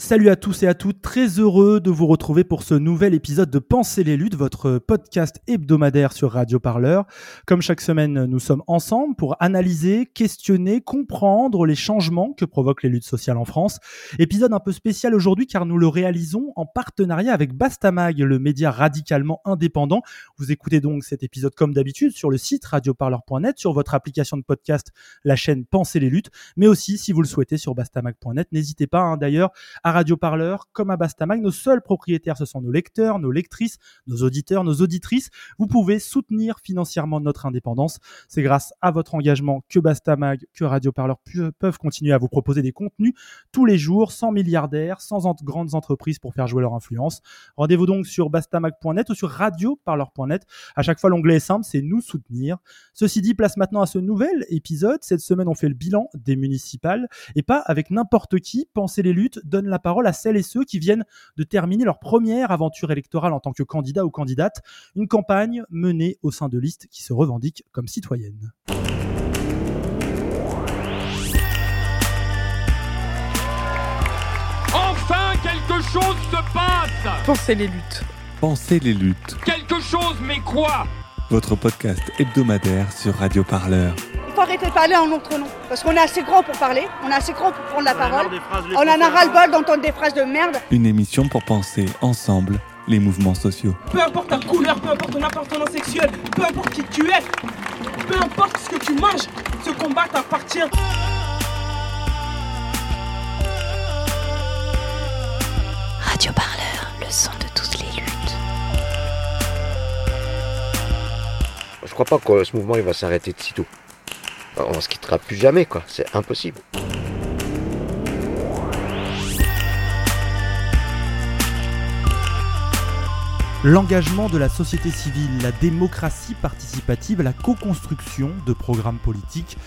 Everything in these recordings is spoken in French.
Salut à tous et à toutes, très heureux de vous retrouver pour ce nouvel épisode de Penser les luttes, votre podcast hebdomadaire sur Radio Parleur. Comme chaque semaine, nous sommes ensemble pour analyser, questionner, comprendre les changements que provoquent les luttes sociales en France. Épisode un peu spécial aujourd'hui car nous le réalisons en partenariat avec Bastamag, le média radicalement indépendant. Vous écoutez donc cet épisode comme d'habitude sur le site radioparleur.net, sur votre application de podcast, la chaîne Penser les luttes, mais aussi si vous le souhaitez sur bastamag.net. N'hésitez pas hein, d'ailleurs à Radio Parleur comme à Bastamag. Nos seuls propriétaires, ce sont nos lecteurs, nos lectrices, nos auditeurs, nos auditrices. Vous pouvez soutenir financièrement notre indépendance. C'est grâce à votre engagement que Bastamag, que Radio Parleur peuvent continuer à vous proposer des contenus tous les jours, sans milliardaires, sans grandes entreprises pour faire jouer leur influence. Rendez-vous donc sur bastamag.net ou sur radioparleur.net. À chaque fois, l'onglet est simple, c'est nous soutenir. Ceci dit, place maintenant à ce nouvel épisode. Cette semaine, on fait le bilan des municipales et pas avec n'importe qui. Penser les luttes donne la parole à celles et ceux qui viennent de terminer leur première aventure électorale en tant que candidat ou candidate, une campagne menée au sein de listes qui se revendiquent comme citoyennes. Enfin, quelque chose se passe Pensez les luttes. Pensez les luttes. Quelque chose, mais quoi? Votre podcast hebdomadaire sur Radio Parleur. Il faut arrêter de parler en notre nom. Parce qu'on est assez grand pour parler, on est assez grand pour prendre la parole. On en a ras-le-bol d'entendre des phrases de merde. Une émission pour penser ensemble les mouvements sociaux. Peu importe ta couleur, peu importe ton appartenance sexuelle, peu importe qui tu es, peu importe ce que tu manges, ce combat t'appartient. Radio Parleur, le son de toutes les luttes. Je crois pas que ce mouvement il va s'arrêter de sitôt. On se quittera plus jamais. C'est impossible. L'engagement de la société civile, la démocratie participative, la co-construction de programmes politiques.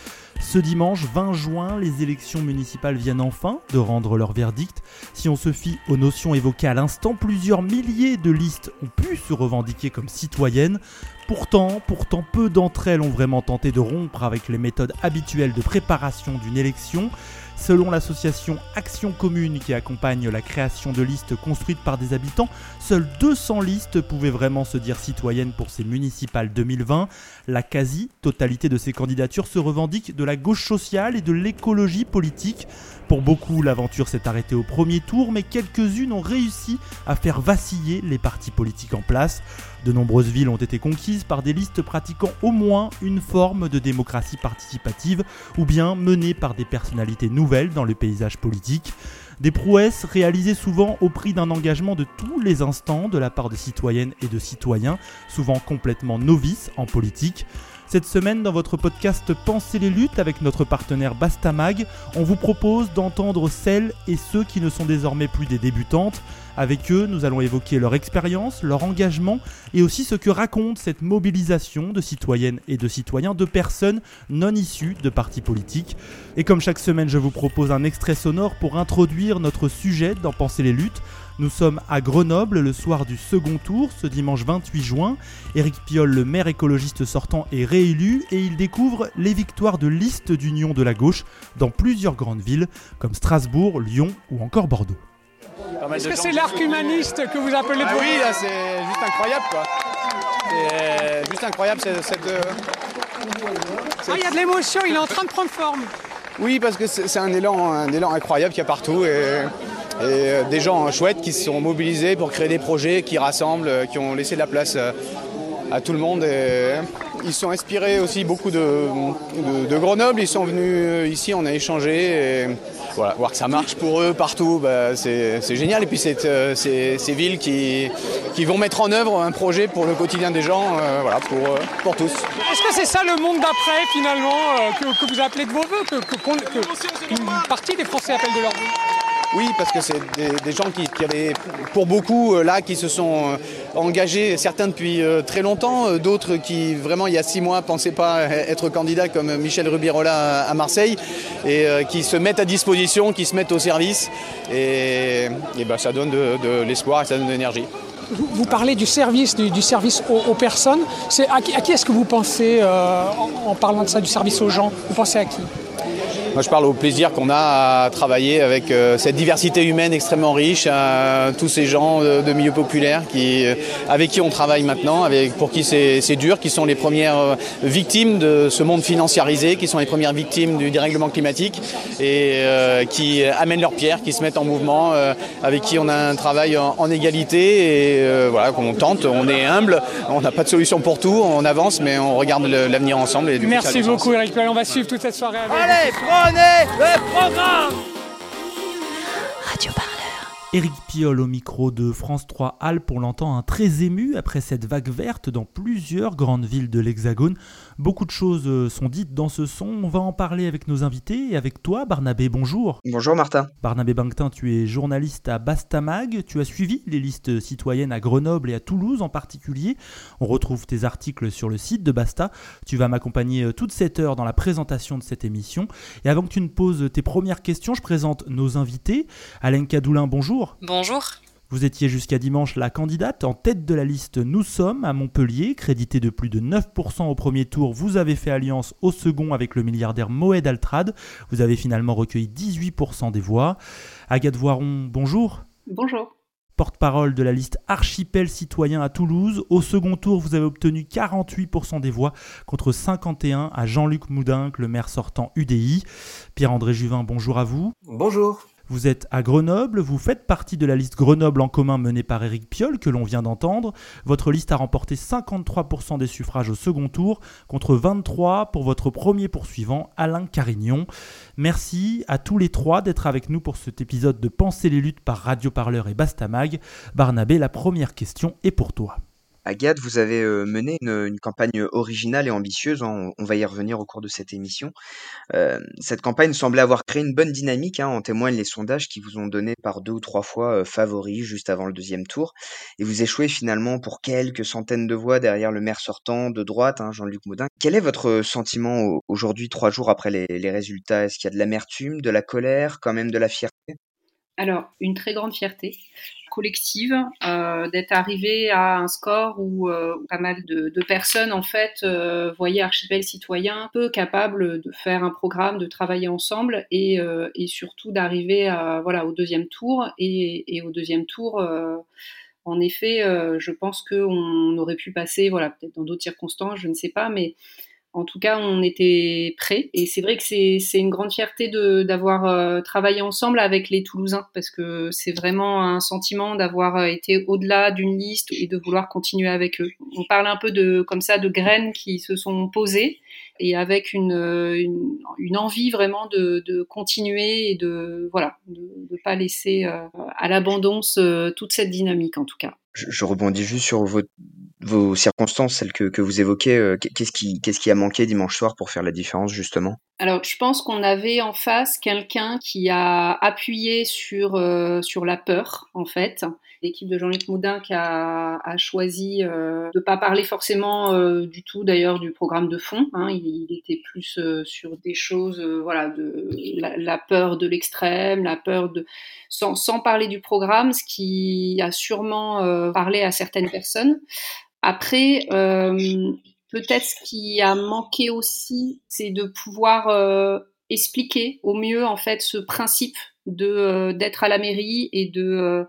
Ce dimanche 20 juin, les élections municipales viennent enfin de rendre leur verdict. Si on se fie aux notions évoquées à l'instant, plusieurs milliers de listes ont pu se revendiquer comme citoyennes. Pourtant, pourtant, peu d'entre elles ont vraiment tenté de rompre avec les méthodes habituelles de préparation d'une élection. Selon l'association Action Commune qui accompagne la création de listes construites par des habitants, seules 200 listes pouvaient vraiment se dire citoyennes pour ces municipales 2020. La quasi-totalité de ces candidatures se revendiquent de la gauche sociale et de l'écologie politique. Pour beaucoup, l'aventure s'est arrêtée au premier tour, mais quelques-unes ont réussi à faire vaciller les partis politiques en place. De nombreuses villes ont été conquises par des listes pratiquant au moins une forme de démocratie participative ou bien menées par des personnalités nouvelles dans le paysage politique. Des prouesses réalisées souvent au prix d'un engagement de tous les instants de la part de citoyennes et de citoyens, souvent complètement novices en politique. Cette semaine, dans votre podcast Pensez les luttes avec notre partenaire Bastamag, on vous propose d'entendre celles et ceux qui ne sont désormais plus des débutantes. Avec eux, nous allons évoquer leur expérience, leur engagement et aussi ce que raconte cette mobilisation de citoyennes et de citoyens, de personnes non issues de partis politiques. Et comme chaque semaine, je vous propose un extrait sonore pour introduire notre sujet dans Penser les luttes. Nous sommes à Grenoble le soir du second tour, ce dimanche 28 juin. Éric Piolle, le maire écologiste sortant, est réélu et il découvre les victoires de liste d'union de la gauche dans plusieurs grandes villes comme Strasbourg, Lyon ou encore Bordeaux. Est-ce que c'est l'arc humaniste que vous appelez ah Oui, c'est juste incroyable quoi. C'est juste incroyable cette. Ah, il y a de l'émotion, il est en train de prendre forme. Oui, parce que c'est un élan, un élan incroyable qu'il y a partout et, et, euh, des gens chouettes qui se sont mobilisés pour créer des projets qui rassemblent, euh, qui ont laissé de la place euh, à tout le monde. Et ils sont inspirés aussi beaucoup de, de- de Grenoble. Ils sont venus ici, on a échangé. Et voilà, voir que ça marche pour eux partout, bah, c'est génial. Et puis c'est euh, ces villes qui, qui vont mettre en œuvre un projet pour le quotidien des gens, euh, voilà, pour, euh, pour tous. Est-ce que c'est ça le monde d'après, finalement, euh, que, vous appelez de vos voeux, que, que une partie des Français appellent de leur vœu Oui, parce que c'est des, gens qui, avaient, pour beaucoup, là, qui se sont engagés, certains depuis très longtemps, d'autres qui, vraiment, il y a six mois, pensaient pas être candidats, comme Michel Rubirola à Marseille, et qui se mettent à disposition, qui se mettent au service. Et, ben, ça donne de, l'espoir et ça donne de l'énergie. Vous, parlez du service, du, service aux, personnes. À, à, qui est-ce que vous pensez en parlant de ça, du service aux gens? Vous pensez à qui? Moi, je parle au plaisir qu'on a à travailler avec euh, cette diversité humaine extrêmement riche, tous ces gens de, milieux populaires qui, euh, avec qui on travaille maintenant, avec, pour qui c'est dur, qui sont les premières euh, victimes de ce monde financiarisé, qui sont les premières victimes du dérèglement climatique et qui amènent leurs pierres, qui se mettent en mouvement, avec qui on a un travail en, égalité et voilà, qu'on tente, on est humble, on n'a pas de solution pour tout, on avance, mais on regarde l'avenir ensemble. Et Merci beaucoup Eric on va suivre toute cette soirée avec Allez, le programme Radio Parleur. Éric Piolle au micro de France 3 Alpes, on l'entend un très ému après cette vague verte dans plusieurs grandes villes de l'Hexagone. Beaucoup de choses euh, sont dites dans ce son. On va en parler avec nos invités et avec toi, Barnabé. Bonjour. Bonjour, Martin. Barnabé Bangtin, tu es journaliste à Bastamag. Tu as suivi les listes citoyennes à Grenoble et à Toulouse en particulier. On retrouve tes articles sur le site de Basta. Tu vas m'accompagner euh, toute cette heure dans la présentation de cette émission. Et avant que tu ne poses tes premières questions, je présente nos invités. Alain Cadoulin, bonjour. Bonjour. Vous étiez jusqu'à dimanche la candidate en tête de la liste Nous sommes à Montpellier, crédité de plus de 9% au premier tour. Vous avez fait alliance au second avec le milliardaire Moed Altrad. Vous avez finalement recueilli 18% des voix. Agathe Voiron, bonjour. Bonjour. Porte-parole de la liste Archipel citoyen à Toulouse. Au second tour, vous avez obtenu 48% des voix contre 51 à Jean-Luc Moudinque, le maire sortant UDI. Pierre-André Juvin, bonjour à vous. Bonjour. Vous êtes à Grenoble, vous faites partie de la liste Grenoble en commun menée par Éric Piolle que l'on vient d'entendre. Votre liste a remporté 53% des suffrages au second tour contre 23 pour votre premier poursuivant Alain Carignon. Merci à tous les trois d'être avec nous pour cet épisode de Penser les luttes par Radio Parleur et Bastamag. Barnabé, la première question est pour toi. Agathe, vous avez mené une, campagne originale et ambitieuse, hein, on, va y revenir au cours de cette émission. Cette campagne semblait avoir créé une bonne dynamique, hein, en témoignent les sondages qui vous ont donné par deux ou trois fois favoris juste avant le deuxième tour, et vous échouez finalement pour quelques centaines de voix derrière le maire sortant de droite, hein, Jean-Luc Moudin. Quel est votre sentiment aujourd'hui, trois jours après les, les résultats? Est-ce qu'il y a de l'amertume, de la colère, quand même de la fierté? Alors, une très grande fierté collective euh, d'être arrivé à un score où euh, pas mal de, personnes en fait euh, voyaient Archipel citoyen peu capable de faire un programme, de travailler ensemble et, surtout d'arriver voilà au deuxième tour. Et, et au deuxième tour en effet, je pense qu'on aurait pu passer, voilà, peut-être dans d'autres circonstances, je ne sais pas, mais en tout cas, on était prêts. Et c'est vrai que c'est une grande fierté d'avoir euh, travaillé ensemble avec les Toulousains, parce que c'est vraiment un sentiment d'avoir euh, été au-delà d'une liste et de vouloir continuer avec eux. On parle un peu de comme ça de graines qui se sont posées et avec une, une, envie vraiment de, de, continuer et de voilà de ne pas laisser euh, à l'abandon toute cette dynamique en tout cas. Je, rebondis juste sur vos, vos circonstances, celles que, que vous évoquez. Euh, qu'est-ce qui, qu'est-ce qui a manqué dimanche soir pour faire la différence justement? Alors, je pense qu'on avait en face quelqu'un qui a appuyé sur euh, sur la peur en fait l'équipe de Jean-Luc Moudin qui a, choisi euh, de pas parler forcément euh, du tout d'ailleurs du programme de fond. Hein. Il, était plus sur des choses, voilà, de la, peur de l'extrême, la peur de sans, sans, parler du programme, ce qui a sûrement parlé à certaines personnes. Après, peut-être ce qui a manqué aussi, c'est de pouvoir expliquer au mieux en fait ce principe de d'être à la mairie et de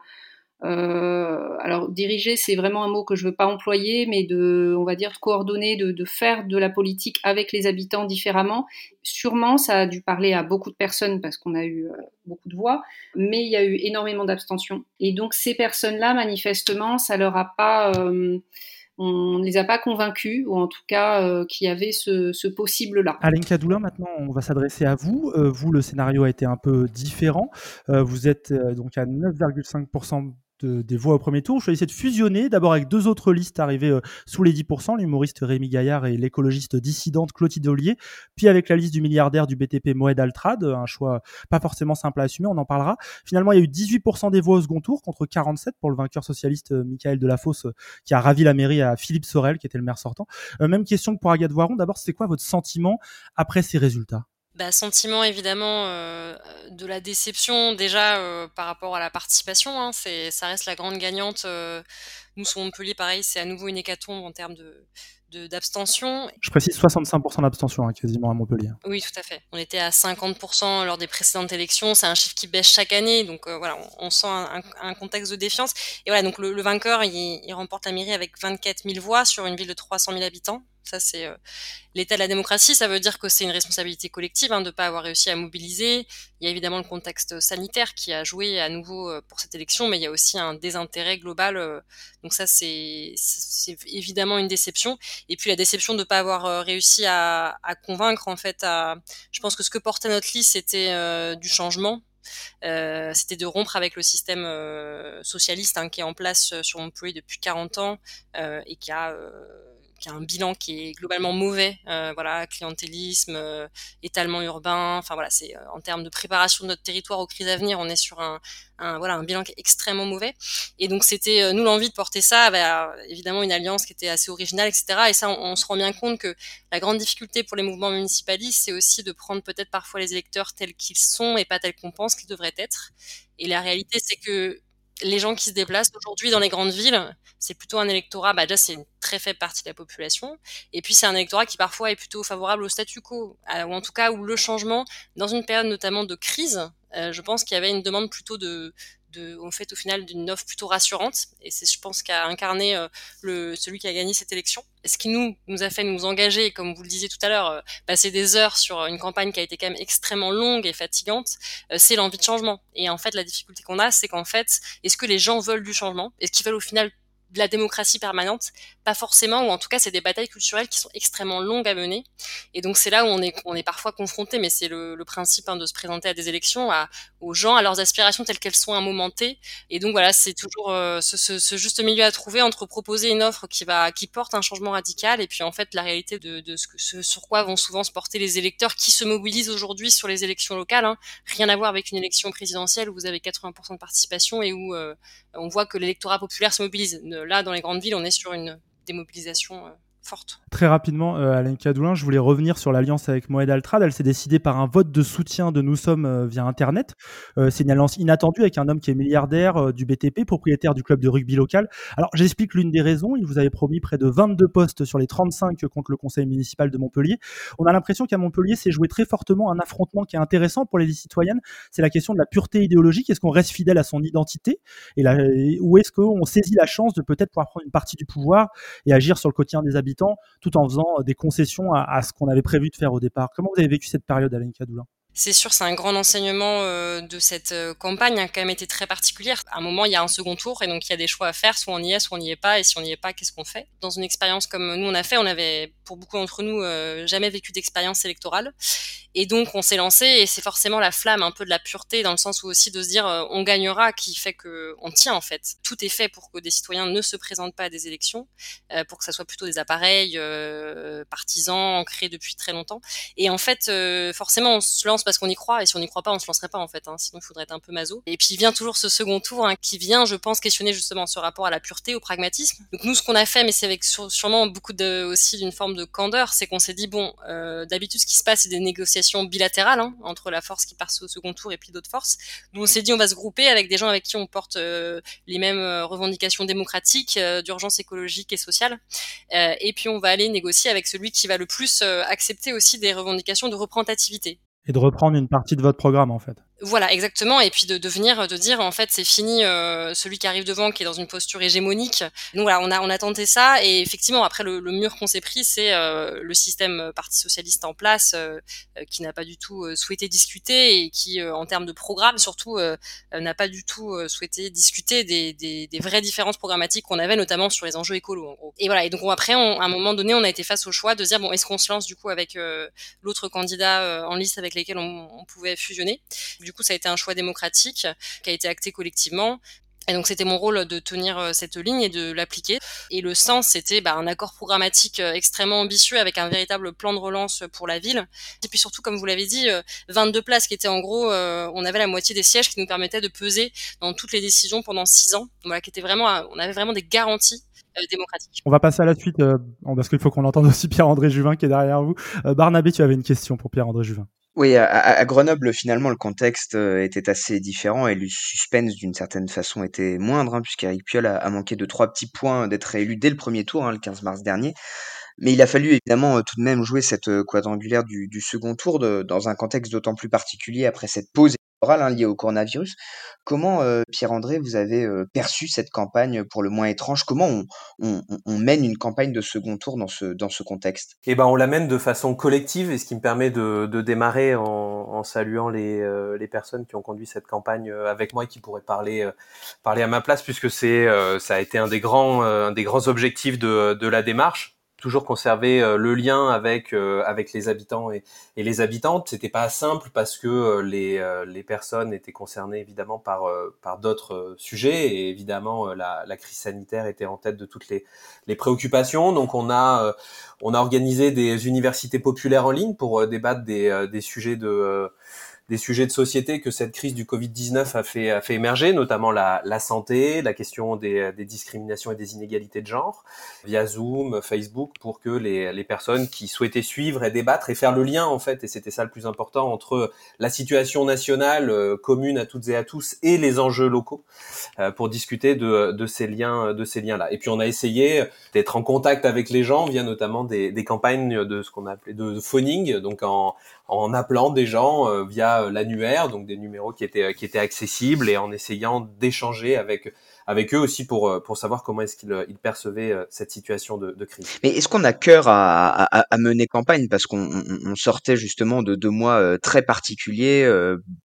euh, alors diriger, c'est vraiment un mot que je veux pas employer, mais de, on va dire, coordonner, de, de, faire de la politique avec les habitants différemment. Sûrement, ça a dû parler à beaucoup de personnes parce qu'on a eu euh, beaucoup de voix, mais il y a eu énormément d'abstention. Et donc ces personnes-là, manifestement, ça leur a pas euh, on ne les a pas convaincus, ou en tout cas euh, qu'il y avait ce, possible-là. Alain Cadoulin, maintenant on va s'adresser à vous. Euh, vous, le scénario a été un peu différent. Euh, vous êtes donc à 9,5% des voix au premier tour. Je choisissez de fusionner d'abord avec deux autres listes arrivées euh, sous les 10%, l'humoriste Rémi Gaillard et l'écologiste dissidente Clotilde Ollier, puis avec la liste du milliardaire du BTP Moed Altrad, un choix pas forcément simple à assumer, on en parlera. Finalement, il y a eu 18% des voix au second tour contre 47 pour le vainqueur socialiste euh, Michael Delafosse euh, qui a ravi la mairie à Philippe Sorel qui était le maire sortant. même question que pour Agathe Voiron, d'abord, c'est quoi votre sentiment après ces résultats? Bah, sentiment évidemment euh, de la déception déjà euh, par rapport à la participation. Hein, c'est, ça reste la grande gagnante. Euh, nous sur Montpellier, pareil, c'est à nouveau une hécatombe en termes de, d'abstention. Je précise 65% d'abstention hein, quasiment à Montpellier. Oui, tout à fait. On était à 50% lors des précédentes élections. C'est un chiffre qui baisse chaque année, donc euh, voilà, on, sent un, contexte de défiance. Et voilà, donc le, vainqueur, il, remporte la mairie avec 24 000 voix sur une ville de 300 000 habitants. Ça, c'est euh, l'état de la démocratie. Ça veut dire que c'est une responsabilité collective hein, de ne pas avoir réussi à mobiliser. Il y a évidemment le contexte sanitaire qui a joué à nouveau euh, pour cette élection, mais il y a aussi un désintérêt global. donc ça, c'est évidemment une déception. Et puis la déception de ne pas avoir euh, réussi à, convaincre en fait. Je pense que ce que portait notre liste c'était euh, du changement. Euh, c'était de rompre avec le système socialiste hein, qui est en place sur Montpellier depuis 40 ans et qui a qui a un bilan qui est globalement mauvais, euh, voilà, clientélisme, euh, étalement urbain, enfin voilà, c'est euh, en termes de préparation de notre territoire aux crises à venir, on est sur un, voilà un bilan qui est extrêmement mauvais. Et donc c'était nous l'envie de porter ça, avec évidemment une alliance qui était assez originale, etc. Et ça, on, se rend bien compte que la grande difficulté pour les mouvements municipalistes, c'est aussi de prendre peut-être parfois les électeurs tels qu'ils sont et pas tels qu'on pense qu'ils devraient être. Et la réalité, c'est que les gens qui se déplacent aujourd'hui dans les grandes villes, c'est plutôt un électorat, bah déjà c'est une très faible partie de la population, et puis c'est un électorat qui parfois est plutôt favorable au statu quo, ou en tout cas où le changement, dans une période notamment de crise, euh, je pense qu'il y avait une demande plutôt de, de, fait, au final, d'une offre plutôt rassurante. Et c'est, je pense, qu'a incarné euh, celui qui a gagné cette élection. ce qui nous, nous a fait nous engager, comme vous le disiez tout à l'heure, euh, passer des heures sur une campagne qui a été quand même extrêmement longue et fatigante, euh, c'est l'envie de changement. Et en fait, la difficulté qu'on a, c'est qu'en fait, est-ce que les gens veulent du changement? Est-ce qu'ils veulent au final de la démocratie permanente, pas forcément, ou en tout cas c'est des batailles culturelles qui sont extrêmement longues à mener. Et donc c'est là où on est, on est parfois confronté, mais c'est le, principe hein, de se présenter à des élections, aux gens, à leurs aspirations telles qu'elles sont à un moment T. Et donc voilà, c'est toujours euh, ce, juste milieu à trouver entre proposer une offre qui va, qui porte un changement radical, et puis en fait la réalité de, ce, sur quoi vont souvent se porter les électeurs qui se mobilisent aujourd'hui sur les élections locales. Hein. Rien à voir avec une élection présidentielle où vous avez 80% de participation et où euh, on voit que l'électorat populaire se mobilise là, dans les grandes villes, on est sur une démobilisation euh, forte. Très rapidement, euh, Alain Cadoulin, je voulais revenir sur l'alliance avec Moed Altrad. Elle s'est décidée par un vote de soutien de Nous Sommes euh, via Internet. Euh, c'est une alliance inattendue avec un homme qui est milliardaire du BTP, propriétaire du club de rugby local. Alors, j'explique l'une des raisons. Il vous avait promis près de 22 postes sur les 35 contre le conseil municipal de Montpellier. On a l'impression qu'à Montpellier, c'est joué très fortement un affrontement qui est intéressant pour les citoyennes. C'est la question de la pureté idéologique. Est-ce qu'on reste fidèle à son identité? Et Ou est-ce qu'on saisit la chance de peut-être pouvoir prendre une partie du pouvoir et agir sur le quotidien des habitants? Tout en faisant des concessions à, ce qu'on avait prévu de faire au départ. Comment vous avez vécu cette période, Alain Cadoulin? C'est sûr, c'est un grand enseignement euh, de cette euh, campagne, hein, qui a quand même été très particulière. À un moment, il y a un second tour, et donc il y a des choix à faire, soit on y est, soit on n'y est pas, et si on n'y est pas, qu'est-ce qu'on fait? Dans une expérience comme nous on a fait, on avait, pour beaucoup d'entre nous, euh, jamais vécu d'expérience électorale, et donc on s'est lancé, et c'est forcément la flamme un peu de la pureté, dans le sens où aussi de se dire on gagnera, qui fait que on tient en fait. Tout est fait pour que des citoyens ne se présentent pas à des élections, pour que ça soit plutôt des appareils partisans ancrés depuis très longtemps, et en fait, forcément, on se lance parce qu'on y croit et si on n'y croit pas on se lancerait pas en fait hein, sinon il faudrait être un peu maso. Et puis vient toujours ce second tour hein, qui vient je pense questionner justement ce rapport à la pureté au pragmatisme. Donc nous ce qu'on a fait mais c'est avec sûrement beaucoup aussi d'une forme de candeur c'est qu'on s'est dit bon euh, d'habitude ce qui se passe c'est des négociations bilatérales hein, entre la force qui passe au second tour et puis d'autres forces. Nous on s'est dit on va se grouper avec des gens avec qui on porte euh, les mêmes euh, revendications démocratiques d'urgence écologique et sociale. Et puis on va aller négocier avec celui qui va le plus accepter aussi des revendications de représentativité et de reprendre une partie de votre programme en fait. Voilà, exactement. Et puis de, de venir, de dire en fait c'est fini, euh, celui qui arrive devant, qui est dans une posture hégémonique. Donc voilà, on a on a tenté ça et effectivement après le, le mur qu'on s'est pris, c'est euh, le système Parti socialiste en place euh, qui n'a pas du tout souhaité discuter et qui en termes de programme surtout n'a pas du tout souhaité discuter des, des, des, vraies différences programmatiques qu'on avait notamment sur les enjeux écolos en gros. Et voilà. Et donc après, on, à un moment donné, on a été face au choix de dire bon est-ce qu'on se lance du coup avec l'autre candidat en liste avec lesquels on, on pouvait fusionner? Du coup, ça a été un choix démocratique qui a été acté collectivement. Et donc c'était mon rôle de tenir euh, cette ligne et de l'appliquer. Et le sens, c'était bah, un accord programmatique euh, extrêmement ambitieux avec un véritable plan de relance pour la ville. Et puis surtout, comme vous l'avez dit, 22 places qui étaient en gros, on avait la moitié des sièges qui nous permettaient de peser dans toutes les décisions pendant six ans. Voilà, qui était vraiment, on avait vraiment des garanties démocratiques. On va passer à la suite parce qu'il faut qu'on entende aussi Pierre-André Juvin qui est derrière vous. Barnabé, tu avais une question pour Pierre-André Juvin. Oui, à, Grenoble, finalement, le contexte euh, était assez différent et le suspense, d'une certaine façon, était moindre, hein, puisqu'Éric Piolle a, manqué de trois petits points d'être réélu dès le premier tour, hein, le 15 mars dernier. Mais il a fallu évidemment euh, tout de même jouer cette euh, quadrangulaire du, second tour dans un contexte d'autant plus particulier après cette pause Hein, au coronavirus. Comment, euh, Pierre-André, vous avez euh, perçu cette campagne pour le moins étrange? Comment on, mène une campagne de second tour dans ce, dans ce contexte? Eh ben, on la mène de façon collective, et ce qui me permet de, démarrer en, saluant euh, les, personnes qui ont conduit cette campagne avec moi et qui pourraient parler, parler à ma place, puisque c'est, ça a été un des grands, un des grands objectifs de, de la démarche toujours conserver euh, le lien avec euh, avec les habitants et, les habitantes. C'était pas simple parce que euh, les les personnes étaient concernées évidemment par par d'autres sujets et évidemment la, la crise sanitaire était en tête de toutes les les préoccupations. Donc on a on a organisé des universités populaires en ligne pour débattre des des sujets de des sujets de société que cette crise du Covid-19 a fait, a fait émerger, notamment la, la santé, la question des, des, discriminations et des inégalités de genre, via Zoom, Facebook, pour que les, les, personnes qui souhaitaient suivre et débattre et faire le lien, en fait, et c'était ça le plus important, entre la situation nationale euh, commune à toutes et à tous et les enjeux locaux, euh, pour discuter de, de, ces liens, de ces liens-là. Et puis on a essayé d'être en contact avec les gens via notamment des, des campagnes de ce qu'on appelait de, de phoning, donc en, en appelant des gens euh, via euh, l'annuaire, donc des numéros qui étaient euh, qui étaient accessibles et en essayant d'échanger avec avec eux aussi pour pour savoir comment est-ce qu'ils ils percevaient cette situation de, de crise. Mais est-ce qu'on a cœur à, à, à, mener campagne? Parce qu'on on sortait justement de deux mois très particuliers,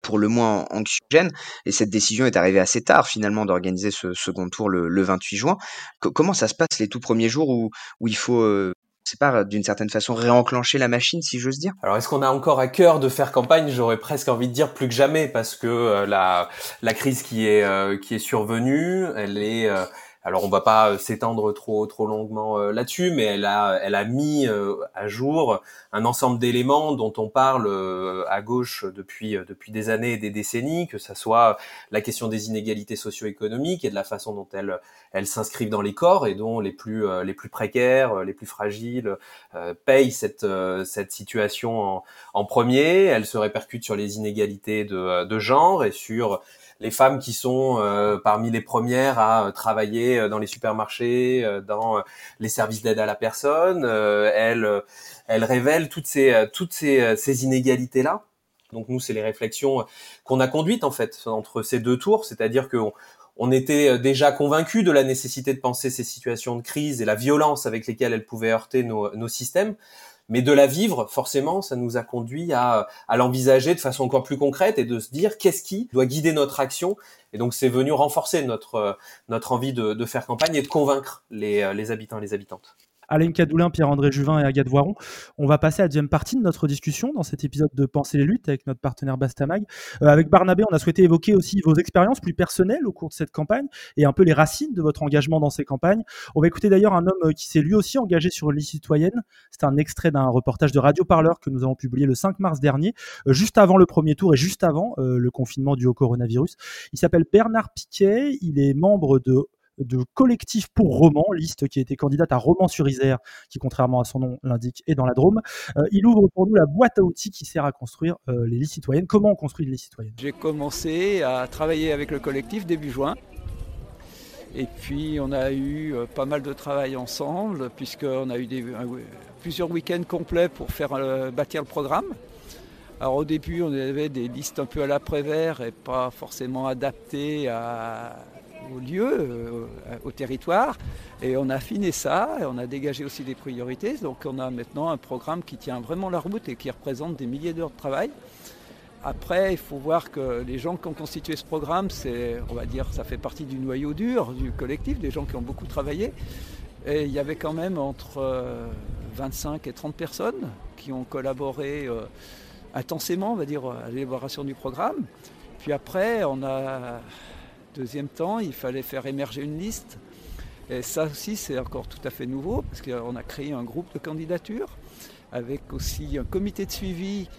pour le moins anxiogènes, et cette décision est arrivée assez tard finalement d'organiser ce second tour le, le 28 juin. comment ça se passe les tout premiers jours où où il faut c'est pas d'une certaine façon réenclencher la machine, si j'ose dire. Alors est-ce qu'on a encore à cœur de faire campagne? J'aurais presque envie de dire plus que jamais parce que euh, la la crise qui est euh, qui est survenue, elle est euh, alors on va pas s'étendre trop trop longuement là-dessus, mais elle a elle a mis à jour un ensemble d'éléments dont on parle à gauche depuis depuis des années et des décennies, que ça soit la question des inégalités socio-économiques et de la façon dont elles elles s'inscrivent dans les corps et dont les plus les plus précaires, les plus fragiles payent cette cette situation en, premier. Elles se répercutent sur les inégalités de, de genre et sur les femmes qui sont euh, parmi les premières à euh, travailler euh, dans les supermarchés, dans les services d'aide à la personne, elles, elles révèlent toutes ces, toutes ces, ces inégalités là. Donc nous, c'est les réflexions qu'on a conduites en fait entre ces deux tours, c'est-à-dire que on était déjà convaincus de la nécessité de penser ces situations de crise et la violence avec lesquelles elles pouvaient heurter nos, nos systèmes mais de la vivre, forcément, ça nous a conduit à, l'envisager de façon encore plus concrète et de se dire qu'est-ce qui doit guider notre action. Et donc, c'est venu renforcer notre, notre envie de, faire campagne et de convaincre les, les habitants et les habitantes. Alain Cadoulin, Pierre-André Juvin et Agathe Voiron. On va passer à la deuxième partie de notre discussion dans cet épisode de Penser les luttes avec notre partenaire Bastamag. Euh, avec Barnabé, on a souhaité évoquer aussi vos expériences plus personnelles au cours de cette campagne et un peu les racines de votre engagement dans ces campagnes. On va écouter d'ailleurs un homme qui s'est lui aussi engagé sur liste citoyenne. C'est un extrait d'un reportage de Radio Parleur que nous avons publié le 5 mars dernier, euh, juste avant le premier tour et juste avant euh, le confinement dû au coronavirus. Il s'appelle Bernard Piquet, il est membre de de collectif pour romans, liste qui a été candidate à Romans-sur-Isère, qui contrairement à son nom l'indique est dans la Drôme. Euh, il ouvre pour nous la boîte à outils qui sert à construire euh, les listes citoyennes. Comment on construit les listes citoyennes? J'ai commencé à travailler avec le collectif début juin. Et puis on a eu euh, pas mal de travail ensemble, puisqu'on a eu plusieurs week-ends complets pour faire bâtir le programme. Alors au début, on avait des listes un peu à l'après-vert et pas forcément adaptées à, au lieu, euh, au territoire. Et on a affiné ça, on a dégagé aussi des priorités. Donc on a maintenant un programme qui tient vraiment la route et qui représente des milliers d'heures de travail. Après, il faut voir que les gens qui ont constitué ce programme, c'est, on va dire, ça fait partie du noyau dur du collectif, des gens qui ont beaucoup travaillé. Et il y avait quand même entre 25 euh, et 30 personnes qui ont collaboré euh, intensément, on va dire, à l'élaboration du programme. Puis après, on a deuxième temps, il fallait faire émerger une liste. Et ça aussi, c'est encore tout à fait nouveau, parce qu'on a créé un groupe de candidature, avec aussi un comité de suivi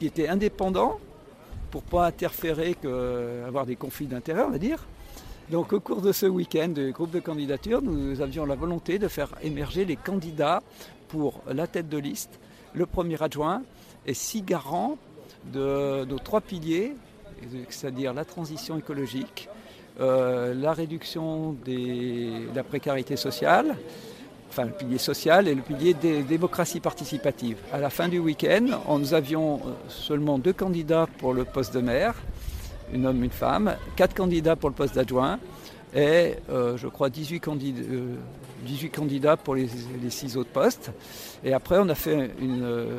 qui était indépendant, pour ne pas interférer, avoir des conflits d'intérêts, on va dire. Donc au cours de ce week-end du groupe de candidature, nous avions la volonté de faire émerger les candidats pour la tête de liste, le premier adjoint et six garants de nos trois piliers, c'est-à-dire la transition écologique, euh, la réduction de la précarité sociale, enfin le pilier social et le pilier des démocratie participative. À la fin du week-end, nous avions euh, seulement deux candidats pour le poste de maire, un homme, une femme, quatre candidats pour le poste d'adjoint et euh, je crois 18 candidats, 18 candidats pour les, six autres postes. Et après, on a fait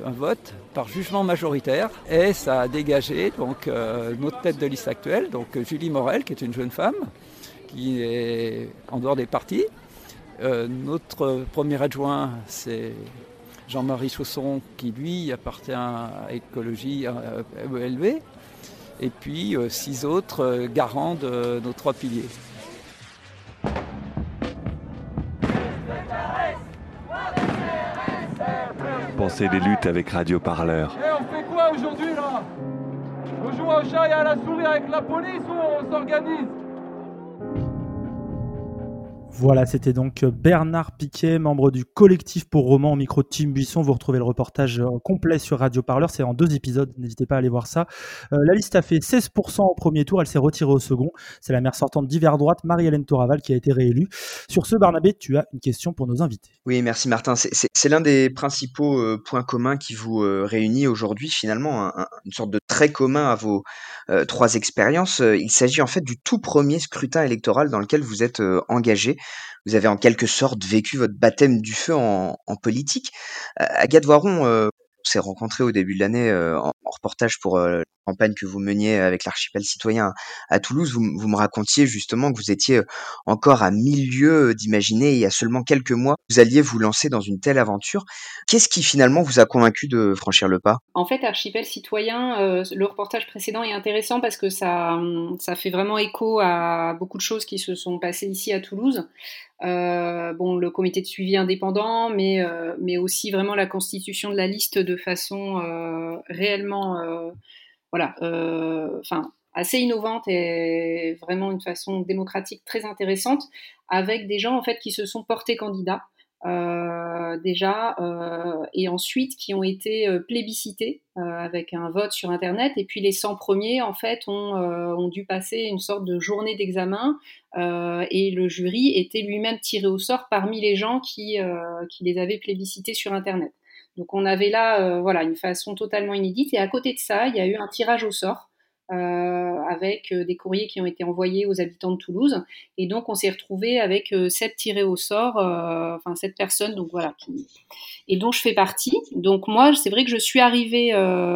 un vote par jugement majoritaire et ça a dégagé donc, notre tête de liste actuelle, donc Julie Morel, qui est une jeune femme, qui est en dehors des partis, euh, notre premier adjoint, c'est Jean-Marie Chausson, qui lui appartient à Écologie ELV, et puis euh, six autres euh, garants de nos trois piliers. Pensez les luttes avec Radio Parleur. On fait quoi aujourd'hui là? On joue au chat et à la souris avec la police ou on s'organise? Voilà, c'était donc Bernard Piquet, membre du collectif pour romans au micro de Tim Buisson. Vous retrouvez le reportage euh, complet sur Radio Parleur, c'est en deux épisodes, n'hésitez pas à aller voir ça. Euh, la liste a fait 16% au premier tour, elle s'est retirée au second. C'est la maire sortante d'hiver droite, Marie-Hélène Toraval, qui a été réélue. Sur ce, Barnabé, tu as une question pour nos invités. Oui, merci Martin. C'est l'un des principaux euh, points communs qui vous réunit aujourd'hui, finalement, une sorte de trait commun à vos trois expériences. Il s'agit en fait du tout premier scrutin électoral dans lequel vous êtes engagé. Vous avez en quelque sorte vécu votre baptême du feu en, politique. Agathe Voiron, euh, s'est rencontrés au début de l'année euh, en, reportage pour euh, la campagne que vous meniez avec l'archipel citoyen à Toulouse. Vous, me racontiez justement que vous étiez encore à milieu d'imaginer, il y a seulement quelques mois, vous alliez vous lancer dans une telle aventure. Qu'est-ce qui finalement vous a convaincu de franchir le pas? En fait, archipel citoyen, le reportage précédent est intéressant parce que ça, ça fait vraiment écho à beaucoup de choses qui se sont passées ici à Toulouse. Euh, bon, le comité de suivi indépendant, mais, euh, mais aussi vraiment la constitution de la liste de façon euh, réellement, voilà, enfin, assez innovante et vraiment une façon démocratique très intéressante, avec des gens en fait qui se sont portés candidats. euh, déjà, euh, et ensuite qui ont été euh, plébiscités avec un vote sur Internet. Et puis les 100 premiers, en fait, ont, ont dû passer une sorte de journée d'examen et le jury était lui-même tiré au sort parmi les gens qui, qui les avaient plébiscités sur Internet. Donc on avait là, voilà, une façon totalement inédite. Et à côté de ça, il y a eu un tirage au sort euh, avec euh, des courriers qui ont été envoyés aux habitants de Toulouse. Et donc, on s'est retrouvé avec euh, sept tirés au sort, enfin sept personnes, donc voilà, et dont je fais partie. Donc moi, c'est vrai que je suis arrivée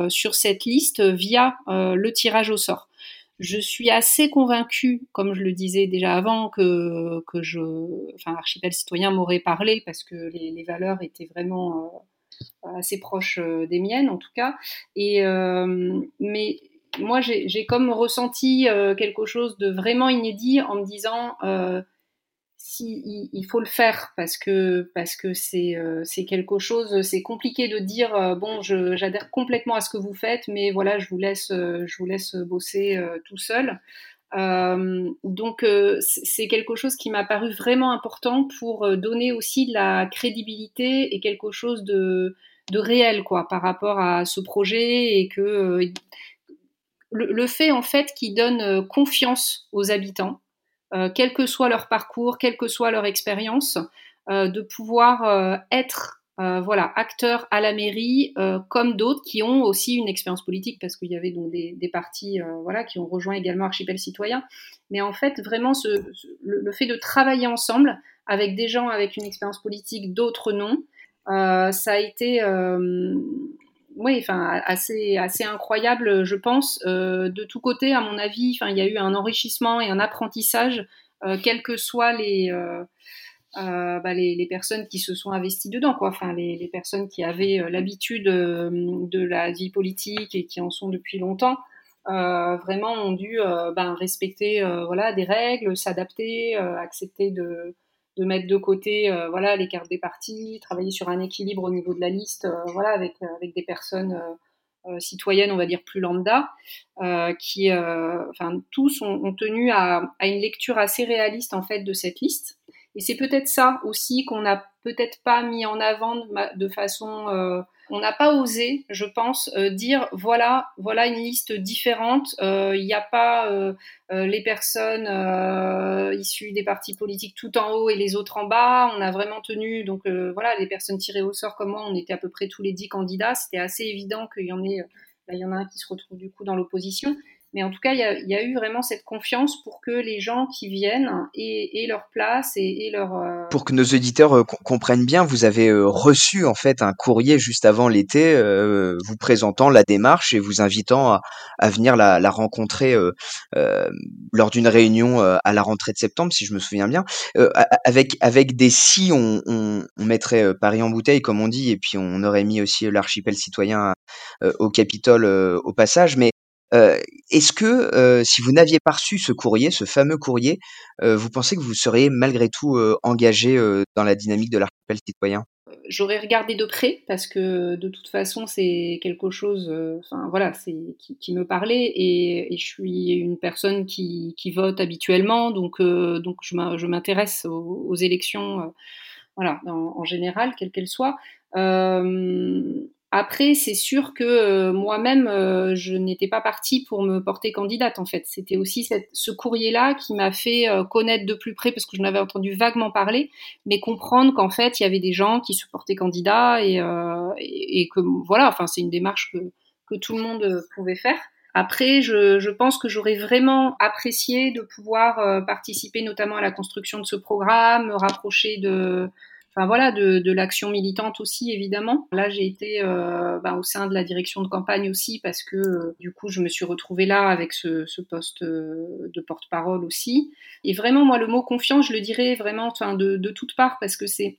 sur cette liste via le tirage au sort. Je suis assez convaincue, comme je le disais déjà avant, que, que je, enfin, Archipel Citoyen m'aurait parlé parce que les, les valeurs étaient vraiment assez proches des miennes, en tout cas. Et mais moi, j'ai comme ressenti euh, quelque chose de vraiment inédit en me disant euh, il, faut le faire parce que parce que c'est euh, c'est quelque chose, c'est compliqué de dire bon, j'adhère complètement à ce que vous faites, mais voilà, je vous laisse je vous laisse bosser tout seul. donc c'est quelque chose qui m'a paru vraiment important pour donner aussi de la crédibilité et quelque chose de de réel quoi par rapport à ce projet et que le, fait en fait qui donne euh, confiance aux habitants, euh, quel que soit leur parcours, quelle que soit leur expérience, euh, de pouvoir être voilà, acteurs à la mairie, comme d'autres qui ont aussi une expérience politique, parce qu'il y avait donc des, partis voilà, qui ont rejoint également Archipel Citoyen. Mais en fait, vraiment, le, fait de travailler ensemble avec des gens avec une expérience politique, d'autres non, ça a été oui, enfin assez incroyable, je pense. Euh, de tous côtés, à mon avis, il y a eu un enrichissement et un apprentissage, euh, quelles que soient les, euh, bah, les, personnes qui se sont investies dedans, quoi. Les personnes qui avaient l'habitude de la vie politique et qui en sont depuis longtemps. vraiment ont dû ben, respecter voilà des règles, s'adapter, accepter de de mettre de côté voilà les cartes des partis, travailler sur un équilibre au niveau de la liste, voilà avec avec des personnes citoyennes, on va dire plus lambda, qui, enfin tous ont, tenu à, une lecture assez réaliste en fait de cette liste. Et c'est peut-être ça aussi qu'on n'a peut-être pas mis en avant de, façon euh, on n'a pas osé, je pense, euh, dire voilà, voilà une liste différente. Euh, il n'y a pas les personnes issues des partis politiques tout en haut et les autres en bas. On a vraiment tenu, donc voilà, les personnes tirées au sort comme moi, on était à peu près tous les dix candidats. C'était assez évident qu'il y en ait, bah, il y en a un qui se retrouve du coup dans l'opposition. Mais en tout cas, il y a, eu vraiment cette confiance pour que les gens qui viennent aient, leur place et, leur... Euh, pour que nos auditeurs euh, comprennent bien, vous avez euh, reçu en fait un courrier juste avant l'été vous présentant la démarche et vous invitant à, venir la, rencontrer lors d'une réunion à la rentrée de septembre, si je me souviens bien. avec, avec des si, on, on, mettrait Paris en bouteille, comme on dit, et puis on aurait mis aussi l'archipel citoyen au Capitole au passage. Mais est-ce que, si vous n'aviez pas reçu ce courrier, ce fameux courrier, vous pensez que vous seriez malgré tout, engagé, dans la dynamique de l'archipel citoyen? J'aurais regardé de près parce que de toute façon c'est quelque chose, enfin voilà, c'est qui me parlait et je suis une personne qui qui vote habituellement donc donc je m'intéresse aux élections, voilà, en général, quelles qu'elles soient. Après, c'est sûr que euh, moi-même, euh, je n'étais pas partie pour me porter candidate, en fait. C'était aussi cette, ce courrier-là qui m'a fait euh, connaître de plus près, parce que je n'avais entendu vaguement parler, mais comprendre qu'en fait, il y avait des gens qui se portaient candidats et, et, et que, voilà, enfin, c'est une démarche que, que tout le monde pouvait faire. Après, je, je pense que j'aurais vraiment apprécié de pouvoir participer notamment à la construction de ce programme, me rapprocher de enfin voilà, de, de l'action militante aussi évidemment. Là, j'ai été euh, bah, au sein de la direction de campagne aussi parce que euh, du coup, je me suis retrouvée là avec ce, ce poste euh, de porte-parole aussi. Et vraiment, moi, le mot confiance, je le dirais vraiment, enfin, de, de toutes parts parce que c'est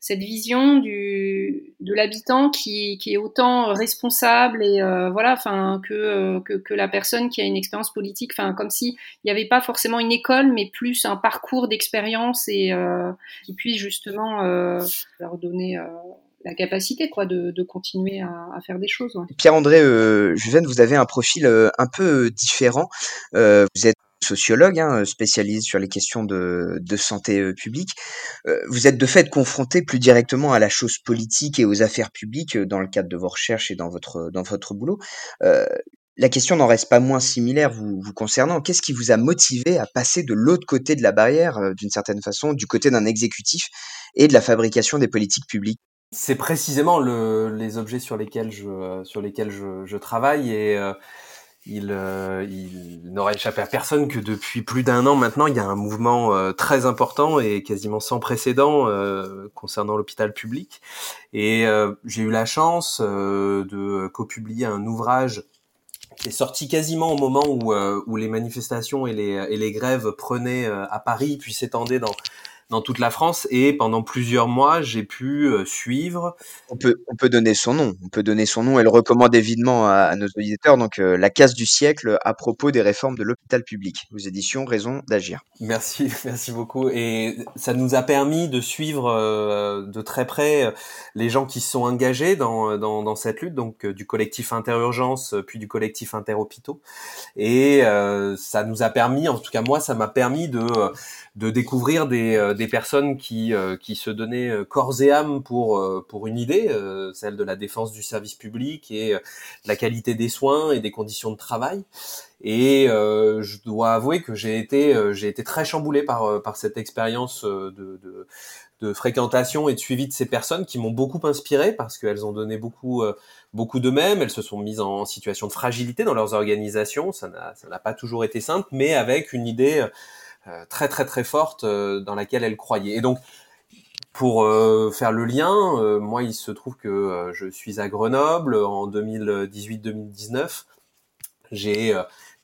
cette vision du, de l'habitant qui, qui, est autant responsable et euh, voilà, enfin que, que, que la personne qui a une expérience politique, enfin comme si il n'y avait pas forcément une école, mais plus un parcours d'expérience et euh, qui puisse justement euh, leur donner euh, la capacité quoi de, de continuer à, à, faire des choses. Pierre-André euh, vous avez un profil euh, un peu différent. Euh, vous êtes sociologue, hein, spécialisé sur les questions de, de santé euh, publique. Euh, vous êtes de fait confronté plus directement à la chose politique et aux affaires publiques euh, dans le cadre de vos recherches et dans votre, dans votre boulot. la question n'en reste pas moins similaire vous, vous concernant. Qu'est-ce qui vous a motivé à passer de l'autre côté de la barrière, d'une certaine façon, du côté d'un exécutif et de la fabrication des politiques publiques? C'est précisément le, les objets sur lesquels je, sur lesquels je, je travaille et il, euh, il n'aurait échappé à personne que depuis plus d'un an maintenant, il y a un mouvement euh, très important et quasiment sans précédent euh, concernant l'hôpital public. Et j'ai eu la chance de copublier un ouvrage qui est sorti quasiment au moment où, où les manifestations et les, et les grèves prenaient à Paris puis s'étendaient dans dans toute la France et pendant plusieurs mois, j'ai pu euh, suivre. On peut, on peut donner son nom. On peut donner son nom et le recommande évidemment à, nos auditeurs. Donc, euh, La casse du siècle à propos des réformes de l'hôpital public. Aux éditions Raison d'agir. Merci, merci beaucoup. Et ça nous a permis de suivre euh, de très près les gens qui se sont engagés dans, dans, dans cette lutte, donc du collectif Interurgence, puis du collectif Interhôpitaux. Et ça nous a permis, en tout cas moi, ça m'a permis de, de découvrir des des personnes qui, euh, qui se donnaient euh, corps et âme pour, euh, pour une idée, celle de la défense du service public et de la qualité des soins et des conditions de travail. Et je dois avouer que j'ai été, j'ai été très chamboulé par, par cette expérience de, de, de, fréquentation et de suivi de ces personnes qui m'ont beaucoup inspiré parce qu'elles ont donné beaucoup, beaucoup d'eux-mêmes. Elles se sont mises en situation de fragilité dans leurs organisations. Ça n'a pas toujours été simple, mais avec une idée euh, très très très forte euh, dans laquelle elle croyait. Et donc, pour euh, faire le lien, moi, il se trouve que je suis à Grenoble en 2018-2019. J'ai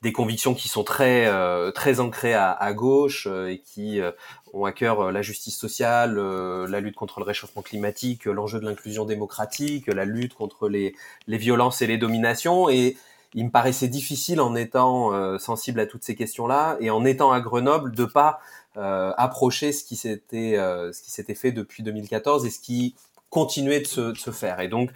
des convictions qui sont très très ancrées à, à gauche et qui ont à cœur la justice sociale, la lutte contre le réchauffement climatique, l'enjeu de l'inclusion démocratique, la lutte contre les, les violences et les dominations. Et il me paraissait difficile en étant sensible à toutes ces questions-là et en étant à Grenoble de pas approcher ce qui s'était ce qui s'était fait depuis 2014 et ce qui continuait de se, de se faire. Et donc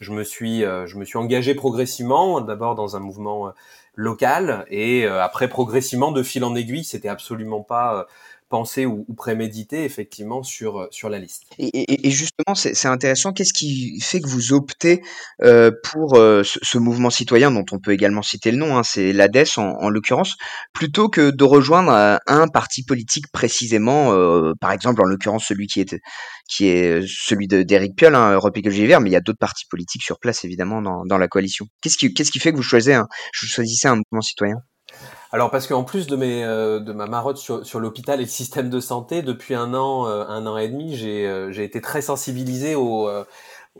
je me suis je me suis engagé progressivement d'abord dans un mouvement local et après progressivement de fil en aiguille, c'était absolument pas pensé ou, ou prémédité effectivement sur euh, sur la liste. Et, et, et justement, c'est intéressant. Qu'est-ce qui fait que vous optez euh, pour euh, ce, ce, mouvement citoyen dont on peut également citer le nom, hein, c'est l'ADES en, en l'occurrence, plutôt que de rejoindre un, un parti politique précisément, euh, par exemple en l'occurrence celui qui est qui est celui d'Éric Piolle, hein, Europe Écologie Vert, mais il y a d'autres partis politiques sur place évidemment dans, dans la coalition. Qu'est-ce qui qu'est-ce qui fait que vous choisissez un, choisissez un mouvement citoyen? Alors parce qu'en plus de mes euh, de ma marotte sur, sur l'hôpital et le système de santé, depuis un an euh, un an et demi, j'ai euh, j'ai été très sensibilisé au,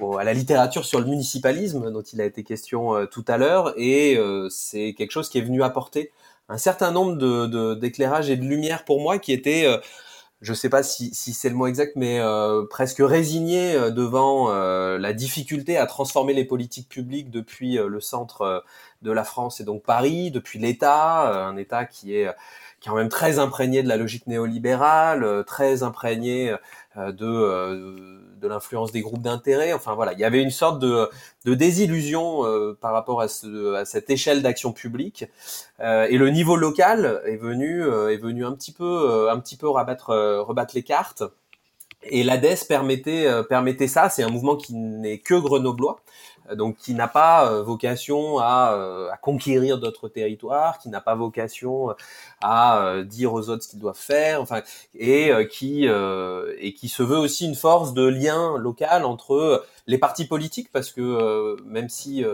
au, à la littérature sur le municipalisme dont il a été question tout à l'heure. Et c'est quelque chose qui est venu apporter un certain nombre de d'éclairages et de lumière pour moi qui était je sais pas si, si c'est le mot exact, mais presque résigné devant la difficulté à transformer les politiques publiques depuis le centre de la France et donc Paris, depuis l'État, euh, un État qui est qui est quand même très imprégné de la logique néolibérale, euh, très imprégné euh, de de l'influence des groupes d'intérêt. Enfin voilà, il y avait une sorte de, de désillusion par rapport à, ce, à cette échelle d'action publique. et le niveau local est venu est venu un petit peu un petit peu rebattre rebattre les cartes. Et l'ADES permettait permettait ça. C'est un mouvement qui n'est que grenoblois donc qui n'a pas euh, vocation à, euh, à conquérir d'autres territoires, qui n'a pas vocation à euh, dire aux autres ce qu'ils doivent faire, enfin, et qui et qui se veut aussi une force de lien local entre les partis politiques, parce que même si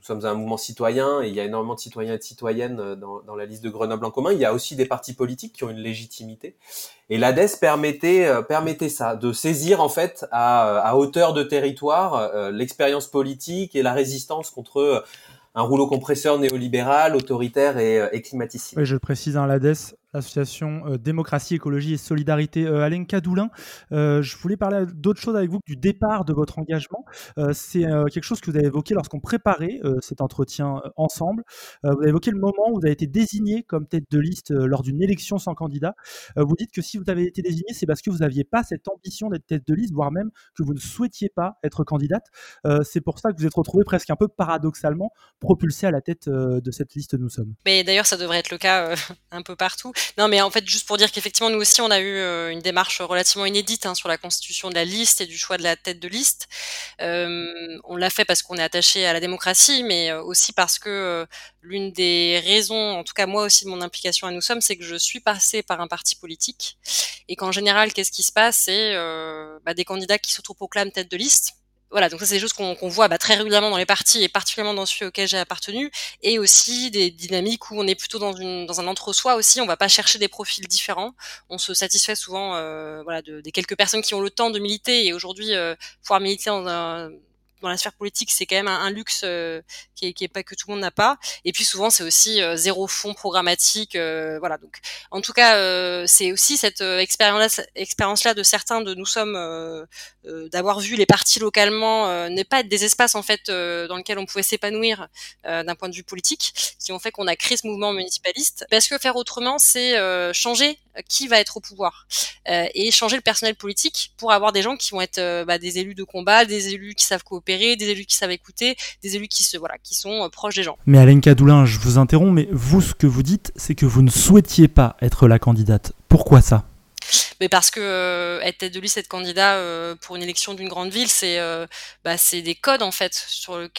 nous sommes un mouvement citoyen et il y a énormément de citoyens et de citoyennes euh, dans, la liste de Grenoble en commun. Il y a aussi des partis politiques qui ont une légitimité. Et l'ADES permettait, euh, permettait ça, de saisir en fait à, à hauteur de territoire euh, l'expérience politique et la résistance contre un rouleau compresseur néolibéral, autoritaire et, et. Oui, je précise, hein, l'ADES Association euh, Démocratie, Écologie et Solidarité. Euh, Alain Cadoulin, euh, je voulais parler d'autre chose avec vous du départ de votre engagement. C'est quelque chose que vous avez évoqué lorsqu'on préparait cet entretien ensemble. vous avez évoqué le moment où vous avez été désigné comme tête de liste lors d'une élection sans candidat. vous dites que si vous avez été désigné, c'est parce que vous n'aviez pas cette ambition d'être tête de liste, voire même que vous ne souhaitiez pas être candidate. c'est pour ça que vous êtes retrouvé presque un peu paradoxalement propulsé à la tête de cette liste Nous sommes. Mais d'ailleurs, ça devrait être le cas un peu partout. Non, mais en fait, juste pour dire qu'effectivement, nous aussi, on a eu euh, une démarche relativement inédite hein, sur la constitution de la liste et du choix de la tête de liste. Euh, on l'a fait parce qu'on est attaché à la démocratie, mais euh, aussi parce que l'une des raisons, en tout cas moi aussi de mon implication à Nous Sommes, c'est que je suis passée par un parti politique. Et qu'en général, qu'est-ce qui se passe? C'est bah, des candidats qui s'autoproclament tête de liste voilà, donc ça c'est des choses qu'on voit bah, très régulièrement dans les partis et particulièrement dans celui auquel j'ai appartenu, et aussi des dynamiques où on est plutôt dans, un entre-soi aussi. On va pas chercher des profils différents. On se satisfait souvent, euh, des quelques personnes qui ont le temps de militer. Et aujourd'hui, euh, pouvoir militer dans un dans la sphère politique, c'est quand même un, luxe euh, qui, est, pas que tout le monde n'a pas. Et puis souvent, c'est aussi euh, zéro fond programmatique. Euh, voilà. Donc, en tout cas, c'est aussi cette expérience-là, de certains de nous sommes d'avoir vu les partis localement ne pas être des espaces en fait dans lesquels on pouvait s'épanouir d'un point de vue politique, qui ont fait qu'on a créé ce mouvement municipaliste. Parce que faire autrement, c'est changer qui va être au pouvoir et changer le personnel politique pour avoir des gens qui vont être bah, des élus de combat, des élus qui savent coopérer des élus qui savent écouter, des élus qui se voilà, qui sont euh, proches des gens. Mais Alain Cadoulin, je vous interromps, mais vous, ce que vous dites, c'est que vous ne souhaitiez pas être la candidate. Pourquoi ça? Mais parce que euh, être tête de liste, être candidat euh, pour une élection d'une grande ville, c'est euh, bah, c'est des codes en fait.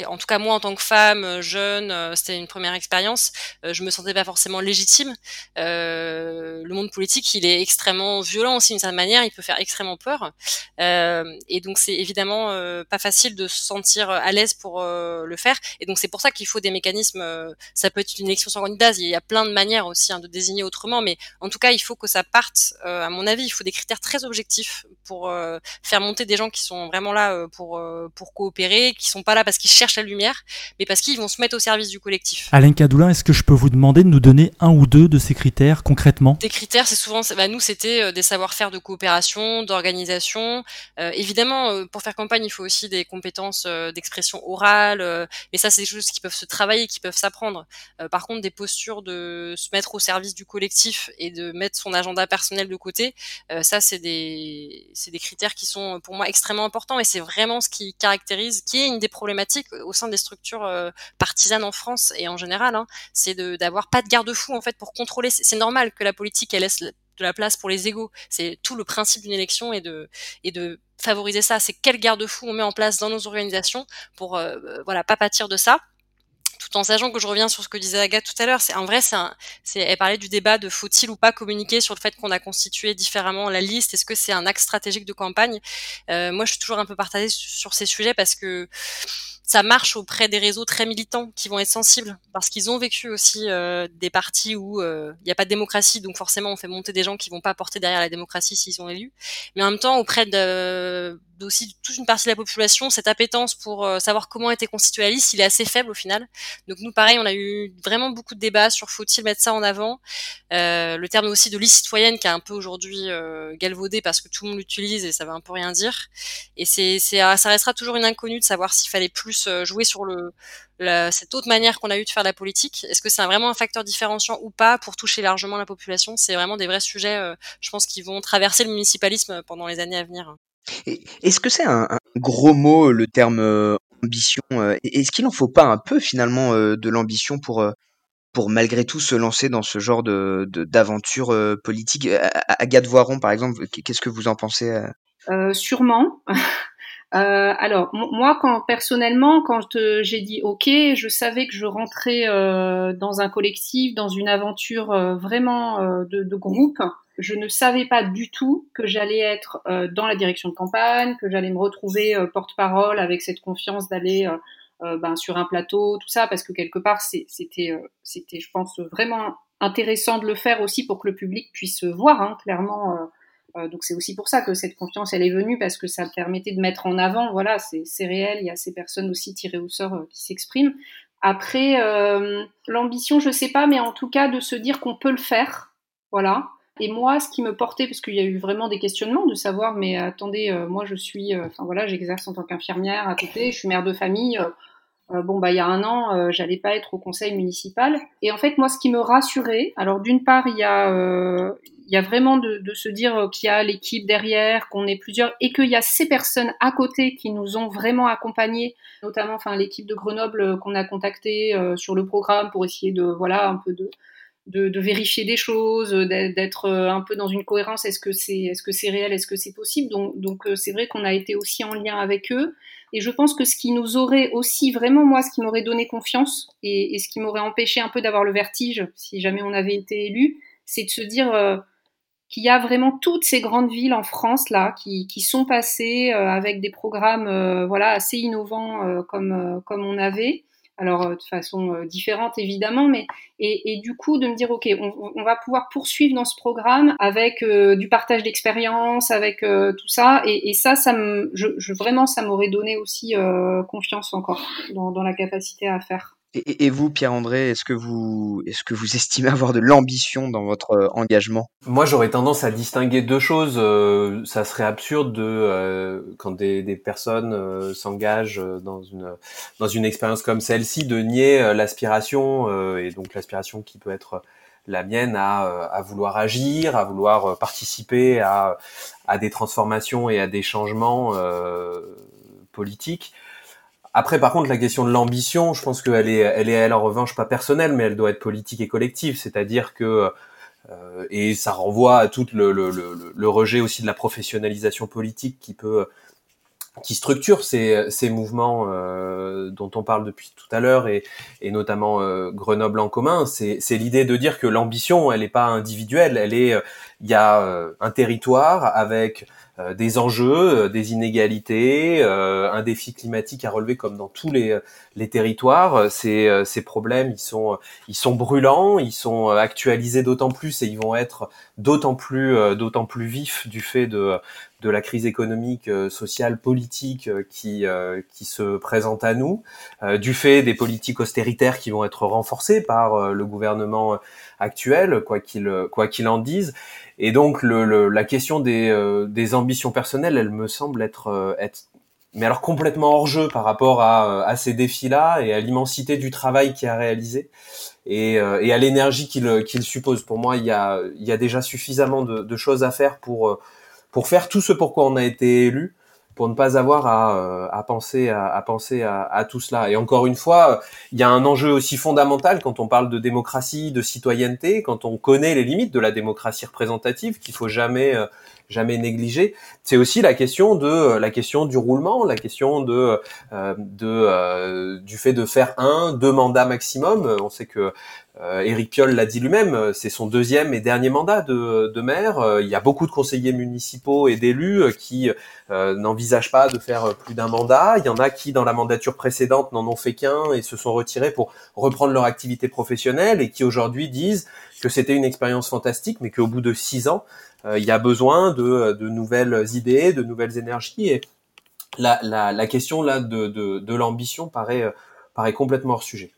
En tout cas moi en tant que femme jeune, c'était une première expérience. je me sentais pas forcément légitime. le monde politique, il est extrêmement violent aussi d'une certaine manière. Il peut faire extrêmement peur. et donc c'est évidemment pas facile de se sentir à l'aise pour le faire. Et donc c'est pour ça qu'il faut des mécanismes. ça peut être une élection sans candidat. Il y a plein de manières aussi hein, de désigner autrement, mais en tout cas il faut que ça parte à mon mon avis, il faut des critères très objectifs pour euh, faire monter des gens qui sont vraiment là euh, pour euh, pour coopérer, qui sont pas là parce qu'ils cherchent la lumière, mais parce qu'ils vont se mettre au service du collectif. Alain Cadoulin, est-ce que je peux vous demander de nous donner un ou deux de ces critères concrètement? Des critères, c'est souvent, bah, nous, c'était des savoir-faire de coopération, d'organisation. évidemment, pour faire campagne, il faut aussi des compétences d'expression orale, mais ça, c'est des choses qui peuvent se travailler, qui peuvent s'apprendre. par contre, des postures de se mettre au service du collectif et de mettre son agenda personnel de côté, ça, c'est des critères qui sont pour moi extrêmement importants et c'est vraiment ce qui caractérise, qui est une des problématiques au sein des structures euh, partisanes en France et en général, hein, c'est d'avoir pas de garde-fou en fait pour contrôler. C'est normal que la politique laisse de la place pour les égaux. C'est tout le principe d'une élection et de et de favoriser ça. C'est quel garde-fou on met en place dans nos organisations pour euh, voilà pas pâtir de ça tout en sachant que je reviens sur ce que disait Agathe tout à l'heure, c'est en vrai, c'est, elle parlait du débat de faut-il ou pas communiquer sur le fait qu'on a constitué différemment la liste, est-ce que c'est un axe stratégique de campagne? Euh, Moi, je suis toujours un peu partagée sur ces sujets parce que ça marche auprès des réseaux très militants qui vont être sensibles parce qu'ils ont vécu aussi euh, des partis où euh, il n'y a pas de démocratie, donc forcément on fait monter des gens qui vont pas porter derrière la démocratie s'ils sont élus. Mais en même temps, auprès de aussi toute une partie de la population, cette appétence pour euh, savoir comment était constituée la liste, il est assez faible au final. Donc nous, pareil, on a eu vraiment beaucoup de débats sur faut-il mettre ça en avant. Euh, le terme aussi de liste citoyenne qui est un peu aujourd'hui euh, galvaudé parce que tout le monde l'utilise et ça veut un peu rien dire. Et c'est, c'est, ça restera toujours une inconnue de savoir s'il fallait plus jouer sur le cette autre manière qu'on a eu de faire la politique. Est-ce que c'est vraiment un facteur différenciant ou pas pour toucher largement la population? C'est vraiment des vrais sujets, je pense, qui vont traverser le municipalisme pendant les années à venir. Est-ce que c'est un, gros mot le terme euh, ambition euh, Est-ce qu'il en faut pas un peu finalement euh, de l'ambition pour pour malgré tout se lancer dans ce genre de d'aventure politique? Agathe Voiron par exemple, qu'est-ce que vous en pensez Sûrement. alors moi, quand personnellement, quand j'ai dit OK, je savais que je rentrais dans un collectif, dans une aventure vraiment de, groupe je ne savais pas du tout que j'allais être euh, dans la direction de campagne, que j'allais me retrouver euh, porte-parole avec cette confiance d'aller euh, ben, sur un plateau, tout ça, parce que quelque part, c'était, c'était, je pense, vraiment intéressant de le faire aussi pour que le public puisse voir, hein, clairement. donc c'est aussi pour ça que cette confiance, elle est venue, parce que ça permettait de mettre en avant, voilà, c'est réel, il y a ces personnes aussi tirées au sort qui s'expriment. Après, l'ambition, je sais pas, mais en tout cas, de se dire qu'on peut le faire, voilà. Et moi, ce qui me portait, parce qu'il y a eu vraiment des questionnements de savoir, mais attendez, euh, moi je suis, euh, enfin voilà, j'exerce en tant qu'infirmière à côté, je suis mère de famille. Euh, bon, bah il y a un an, j'allais pas être au conseil municipal. Et en fait, moi, ce qui me rassurait, alors d'une part, il y a, y a vraiment de, se dire qu'il y a l'équipe derrière, qu'on est plusieurs, et qu'il y a ces personnes à côté qui nous ont vraiment accompagnés, notamment, l'équipe de Grenoble qu'on a contacté sur le programme pour essayer de, voilà, un peu de de, vérifier des choses, d'être euh, un peu dans une cohérence. Est-ce que c'est est-ce que c'est réel, est-ce que c'est possible? Donc donc euh, c'est vrai qu'on a été aussi en lien avec eux. Et je pense que ce qui nous aurait aussi vraiment moi, ce qui m'aurait donné confiance et, ce qui m'aurait empêché un peu d'avoir le vertige si jamais on avait été élu, c'est de se dire euh, qu'il y a vraiment toutes ces grandes villes en France là qui, qui sont passées avec des programmes voilà assez innovants comme comme on avait alors euh, de façon euh, différente évidemment, mais et, du coup de me dire ok, on, va pouvoir poursuivre dans ce programme avec euh, du partage d'expérience, avec tout ça, et, ça, ça me, je, vraiment, ça m'aurait donné aussi confiance encore dans la capacité à faire. Et, vous, Pierre-André, est-ce que vous, est-ce que vous estimez avoir de l'ambition dans votre euh, engagement? Moi, j'aurais tendance à distinguer deux choses. Euh, ça serait absurde de, euh, quand des, des personnes s'engagent dans une dans une expérience comme celle-ci, de nier l'aspiration et donc l'aspiration qui peut être la mienne à, à vouloir agir, à vouloir participer à, à des transformations et à des changements politiques. Après, par contre, la question de l'ambition, je pense qu'elle est, elle est, elle, en revanche, pas personnelle, mais elle doit être politique et collective. C'est-à-dire que, euh, et ça renvoie à tout le, le, le, le, rejet aussi de la professionnalisation politique qui peut, qui structure ces, ces mouvements euh, dont on parle depuis tout à l'heure et, et notamment euh, Grenoble en commun. C'est, c'est l'idée de dire que l'ambition, elle n'est pas individuelle, elle est, il y a un territoire avec des enjeux, des inégalités, un défi climatique à relever comme dans tous les, les territoires. Ces, ces problèmes, ils sont, ils sont brûlants, ils sont actualisés d'autant plus et ils vont être d'autant plus, d'autant plus vifs du fait de, de la crise économique, euh, sociale, politique euh, qui euh, qui se présente à nous, du fait des politiques austéritaires qui vont être renforcées par le gouvernement actuel, quoi qu'il quoi qu'il en dise. Et donc le, la question des, des ambitions personnelles, elle me semble être être mais alors complètement hors jeu par rapport à, à ces défis-là et à l'immensité du travail qui a réalisé et, et à l'énergie qu'il qu'il suppose. Pour moi, il y a, il y a déjà suffisamment de, de choses à faire pour pour faire tout ce pourquoi on a été élu, pour ne pas avoir à, euh, à penser à, à penser à, à, tout cela. Et encore une fois, il y a un enjeu aussi fondamental quand on parle de démocratie, de citoyenneté, quand on connaît les limites de la démocratie représentative qu'il faut jamais euh, jamais négliger. C'est aussi la question de la question du roulement, la question de euh, de du fait de faire un deux mandats maximum. On sait que euh, Éric Piolle l'a dit lui-même, euh, c'est son deuxième et dernier mandat de, maire. Euh, il y a beaucoup de conseillers municipaux et d'élus euh, qui n'envisagent pas de faire plus d'un mandat. Il y en a qui, dans la mandature précédente, n'en ont fait qu'un et se sont retirés pour reprendre leur activité professionnelle et qui aujourd'hui disent que c'était une expérience fantastique, mais qu'au bout de six ans, il y a besoin de, nouvelles idées, de nouvelles énergies. Et la, la, la question là de, l'ambition paraît complètement hors sujet.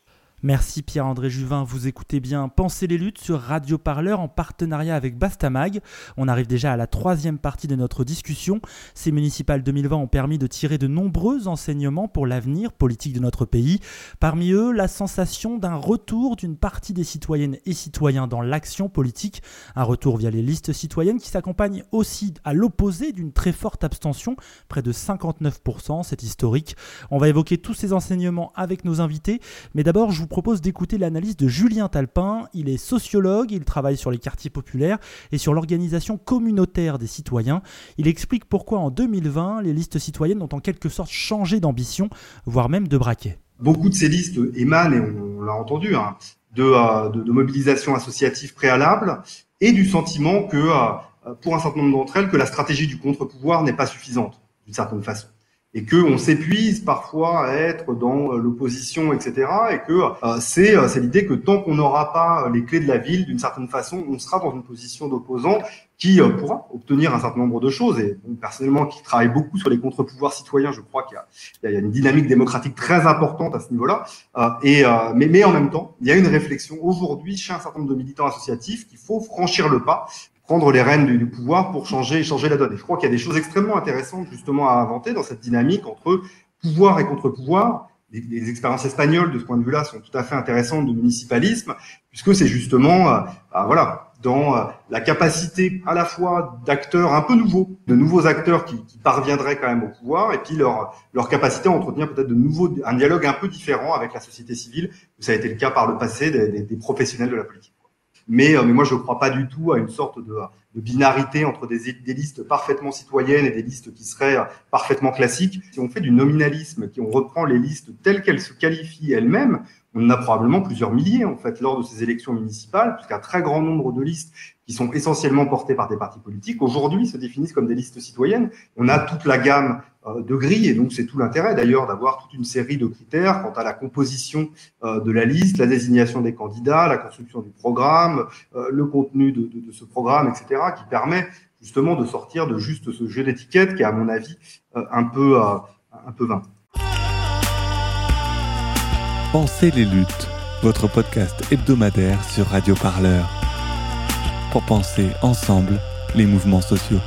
Merci Pierre-André Juvin, vous écoutez bien Penser les luttes sur Radio Parleur en partenariat avec Bastamag. On arrive déjà à la troisième partie de notre discussion. Ces municipales 2020 ont permis de tirer de nombreux enseignements pour l'avenir politique de notre pays. Parmi eux, la sensation d'un retour d'une partie des citoyennes et citoyens dans l'action politique. Un retour via les listes citoyennes qui s'accompagne aussi à l'opposé d'une très forte abstention, près de 59%, c'est historique. On va évoquer tous ces enseignements avec nos invités, mais d'abord je vous propose d'écouter l'analyse de Julien Talpin. Il est sociologue, il travaille sur les quartiers populaires et sur l'organisation communautaire des citoyens. Il explique pourquoi en 2020, les listes citoyennes ont en quelque sorte changé d'ambition, voire même de braquet. Beaucoup de ces listes émanent, et on, l'a entendu, hein, euh, de, de, mobilisation associative préalable et du sentiment que, euh, pour un certain nombre d'entre elles, que la stratégie du contre-pouvoir n'est pas suffisante, d'une certaine façon et que on s'épuise parfois à être dans euh, l'opposition, etc. Et que euh, c'est euh, c'est l'idée que tant qu'on n'aura pas les clés de la ville, d'une certaine façon, on sera dans une position d'opposant qui pourra obtenir un certain nombre de choses. Et personnellement, qui travaille beaucoup sur les contre-pouvoirs citoyens, je crois qu'il y, y, a une dynamique démocratique très importante à ce niveau-là. et mais, mais en même temps, il y a une réflexion aujourd'hui chez un certain nombre de militants associatifs qu'il faut franchir le pas prendre les rênes du, pouvoir pour changer, changer la donne. Et je crois qu'il y a des choses extrêmement intéressantes justement à inventer dans cette dynamique entre pouvoir et contre-pouvoir. Les, expériences espagnoles de ce point de vue-là sont tout à fait intéressantes de municipalisme, puisque c'est justement, euh, bah, voilà, dans euh, la capacité à la fois d'acteurs un peu nouveaux, de nouveaux acteurs qui, parviendraient quand même au pouvoir, et puis leur, leur capacité à entretenir peut-être de nouveaux, un dialogue un peu différent avec la société civile, ça a été le cas par le passé des, des, des professionnels de la politique. Mais, euh, mais moi, je ne crois pas du tout à une sorte de, de binarité entre des, listes parfaitement citoyennes et des listes qui seraient euh, parfaitement classiques. Si on fait du nominalisme, qui on reprend les listes telles qu'elles se qualifient elles-mêmes, on en a probablement plusieurs milliers en fait lors de ces élections municipales, puisqu'un très grand nombre de listes qui sont essentiellement portées par des partis politiques aujourd'hui se définissent comme des listes citoyennes. On a toute la gamme euh, de grilles et donc c'est tout l'intérêt d'ailleurs d'avoir toute une série de critères quant à la composition euh, de la liste, la désignation des candidats, la construction du programme, le contenu de ce programme, etc., qui permet justement de sortir de juste ce jeu d'étiquettes qui est à mon avis un peu un peu vain. Pensez les luttes, votre podcast hebdomadaire sur Radio Parleur. Pour penser ensemble les mouvements sociaux.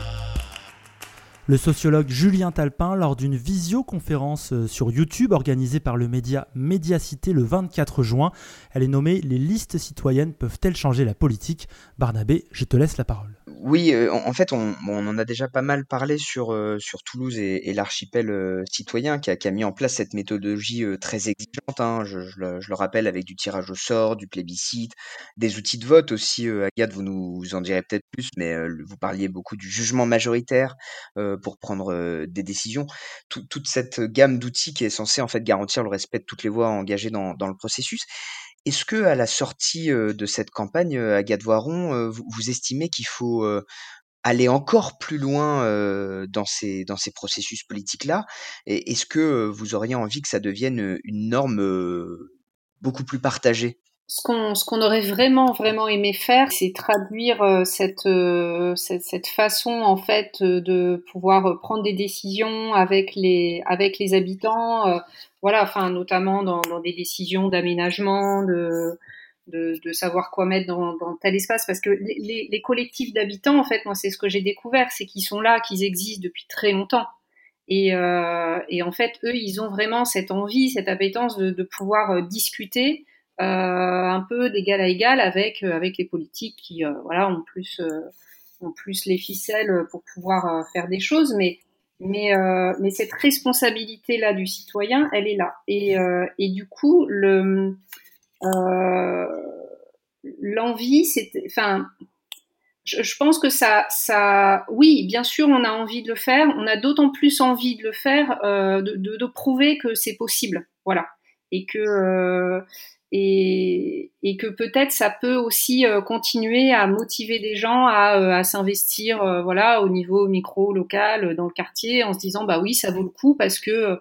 Le sociologue Julien Talpin, lors d'une visioconférence euh, sur YouTube organisée par le média Médiacité le 24 juin, elle est nommée Les listes citoyennes peuvent-elles changer la politique? Barnabé, je te laisse la parole. Oui, euh, en fait, on, on, en a déjà pas mal parlé sur, euh, sur Toulouse et, et l'archipel euh, citoyen qui a, qui a, mis en place cette méthodologie très exigeante. Hein, je, je, le, je, le, rappelle avec du tirage au sort, du plébiscite, des outils de vote aussi. Agathe, vous nous vous en direz peut-être plus, mais vous parliez beaucoup du jugement majoritaire pour prendre des décisions. Tout, toute cette gamme d'outils qui est censée en fait garantir le respect de toutes les voix engagées dans, dans le processus. Est-ce que à la sortie de cette campagne, Agathe Voiron, vous, estimez qu'il faut aller encore plus loin dans ces dans ces processus politiques-là? Est-ce que vous auriez envie que ça devienne une norme beaucoup plus partagée? Ce qu'on ce qu'on aurait vraiment vraiment aimé faire, c'est traduire cette, cette, cette façon en fait de pouvoir prendre des décisions avec les avec les habitants, voilà, enfin notamment dans, des décisions d'aménagement, de de, savoir quoi mettre dans, tel espace. Parce que les, collectifs d'habitants en fait moi c'est ce que j'ai découvert c'est qu'ils sont là qu'ils existent depuis très longtemps. Et, euh, et, en fait eux ils ont vraiment cette envie cette appétence de, pouvoir euh, discuter euh, un peu d'égal à égal avec avec les politiques qui voilà ont plus ont plus les ficelles pour pouvoir faire des choses. Mais mais, mais cette responsabilité là du citoyen elle est là. Et, et du coup le euh, l'envie, c'est, enfin, je, pense que ça, ça, oui, bien sûr, on a envie de le faire. On a d'autant plus envie de le faire, euh, de, de, prouver que c'est possible, voilà, et que euh, et, et, que peut-être ça peut aussi continuer à motiver des gens à, à s'investir, voilà, au niveau micro, local, dans le quartier, en se disant bah oui, ça vaut le coup parce que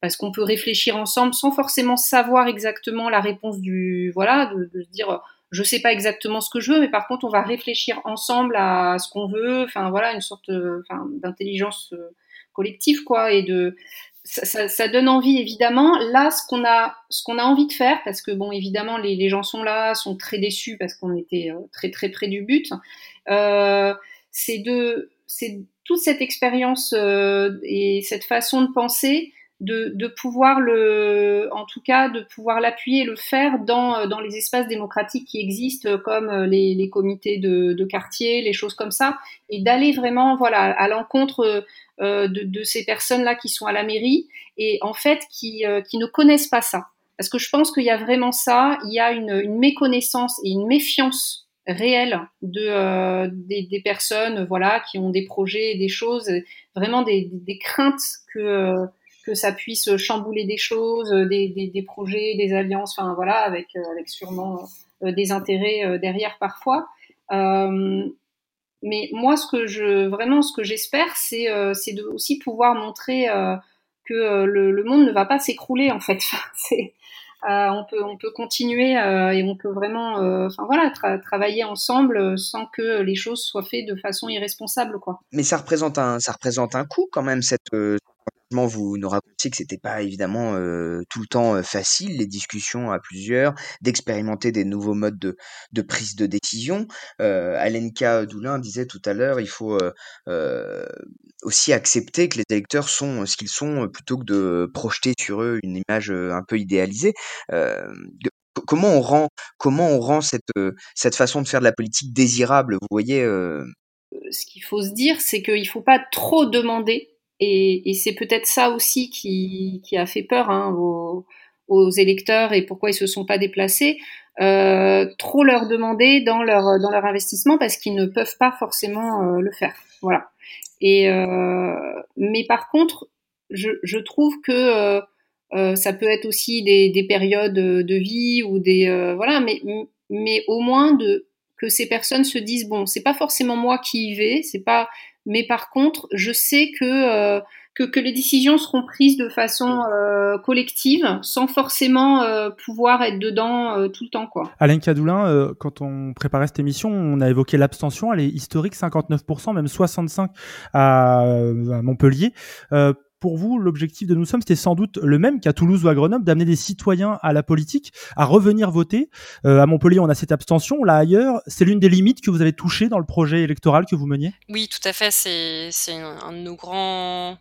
parce qu'on peut réfléchir ensemble sans forcément savoir exactement la réponse du voilà de, de se dire je sais pas exactement ce que je veux mais par contre on va réfléchir ensemble à ce qu'on veut enfin voilà une sorte d'intelligence euh, collective quoi et de ça, ça, ça, donne envie évidemment. Là ce qu'on a ce qu'on a envie de faire parce que bon évidemment les, gens sont là sont très déçus parce qu'on était euh, très très près du but euh, c'est de c'est toute cette expérience euh, et cette façon de penser de, de, pouvoir le, en tout cas, de pouvoir l'appuyer et le faire dans, euh, dans les espaces démocratiques qui existent, comme euh, les, les comités de, de, quartier, les choses comme ça, et d'aller vraiment, voilà, à l'encontre euh, de, de, ces personnes-là qui sont à la mairie et en fait qui, euh, qui ne connaissent pas ça. Parce que je pense qu'il y a vraiment ça, il y a une, une méconnaissance et une méfiance réelle de euh, des, des, personnes, voilà, qui ont des projets, des choses, vraiment des, des craintes que que ça puisse chambouler des choses, euh, des, projets, des alliances, enfin voilà, avec, euh, avec sûrement euh, des intérêts derrière parfois. mais moi, ce que je vraiment, ce que j'espère, c'est de aussi pouvoir montrer que le, le, monde ne va pas s'écrouler en fait. on peut on peut continuer et on peut vraiment voilà travailler ensemble sans que les choses soient faites de façon irresponsable quoi. Mais ça représente un ça représente un coût quand même cette vous nous racontiez que c'était pas évidemment euh, tout le temps euh, facile, les discussions à plusieurs, d'expérimenter des nouveaux modes de, prise de décision. Euh, Alenka Doulin disait tout à l'heure, il faut euh, aussi accepter que les électeurs sont ce qu'ils sont plutôt que de projeter sur eux une image un peu idéalisée. comment on rend, comment on rend cette, cette façon de faire de la politique désirable Vous voyez Ce qu'il faut se dire, c'est qu'il faut pas trop demander et, et c'est peut-être ça aussi qui, qui, a fait peur hein, aux, aux, électeurs et pourquoi ils se sont pas déplacés. Euh, trop leur demander dans leur dans leur investissement parce qu'ils ne peuvent pas forcément euh, le faire. Voilà. Et euh, mais par contre, je, je trouve que euh, euh, ça peut être aussi des, des, périodes de vie ou des voilà, mais mais au moins de que ces personnes se disent bon, c'est pas forcément moi qui y vais, c'est pas mais par contre, je sais que, euh, que, que, les décisions seront prises de façon euh, collective, sans forcément euh, pouvoir être dedans tout le temps. Quoi. Alain Cadoulin, quand on préparait cette émission, on a évoqué l'abstention, elle est historique, 59%, même 65% à, à Montpellier pour vous, l'objectif de Nous Sommes, c'était sans doute le même qu'à Toulouse ou à Grenoble, d'amener des citoyens à la politique, à revenir voter. Euh, à Montpellier, on a cette abstention. Là, ailleurs, c'est l'une des limites que vous avez touchées dans le projet électoral que vous meniez? Oui, tout à fait. C'est un de nos grands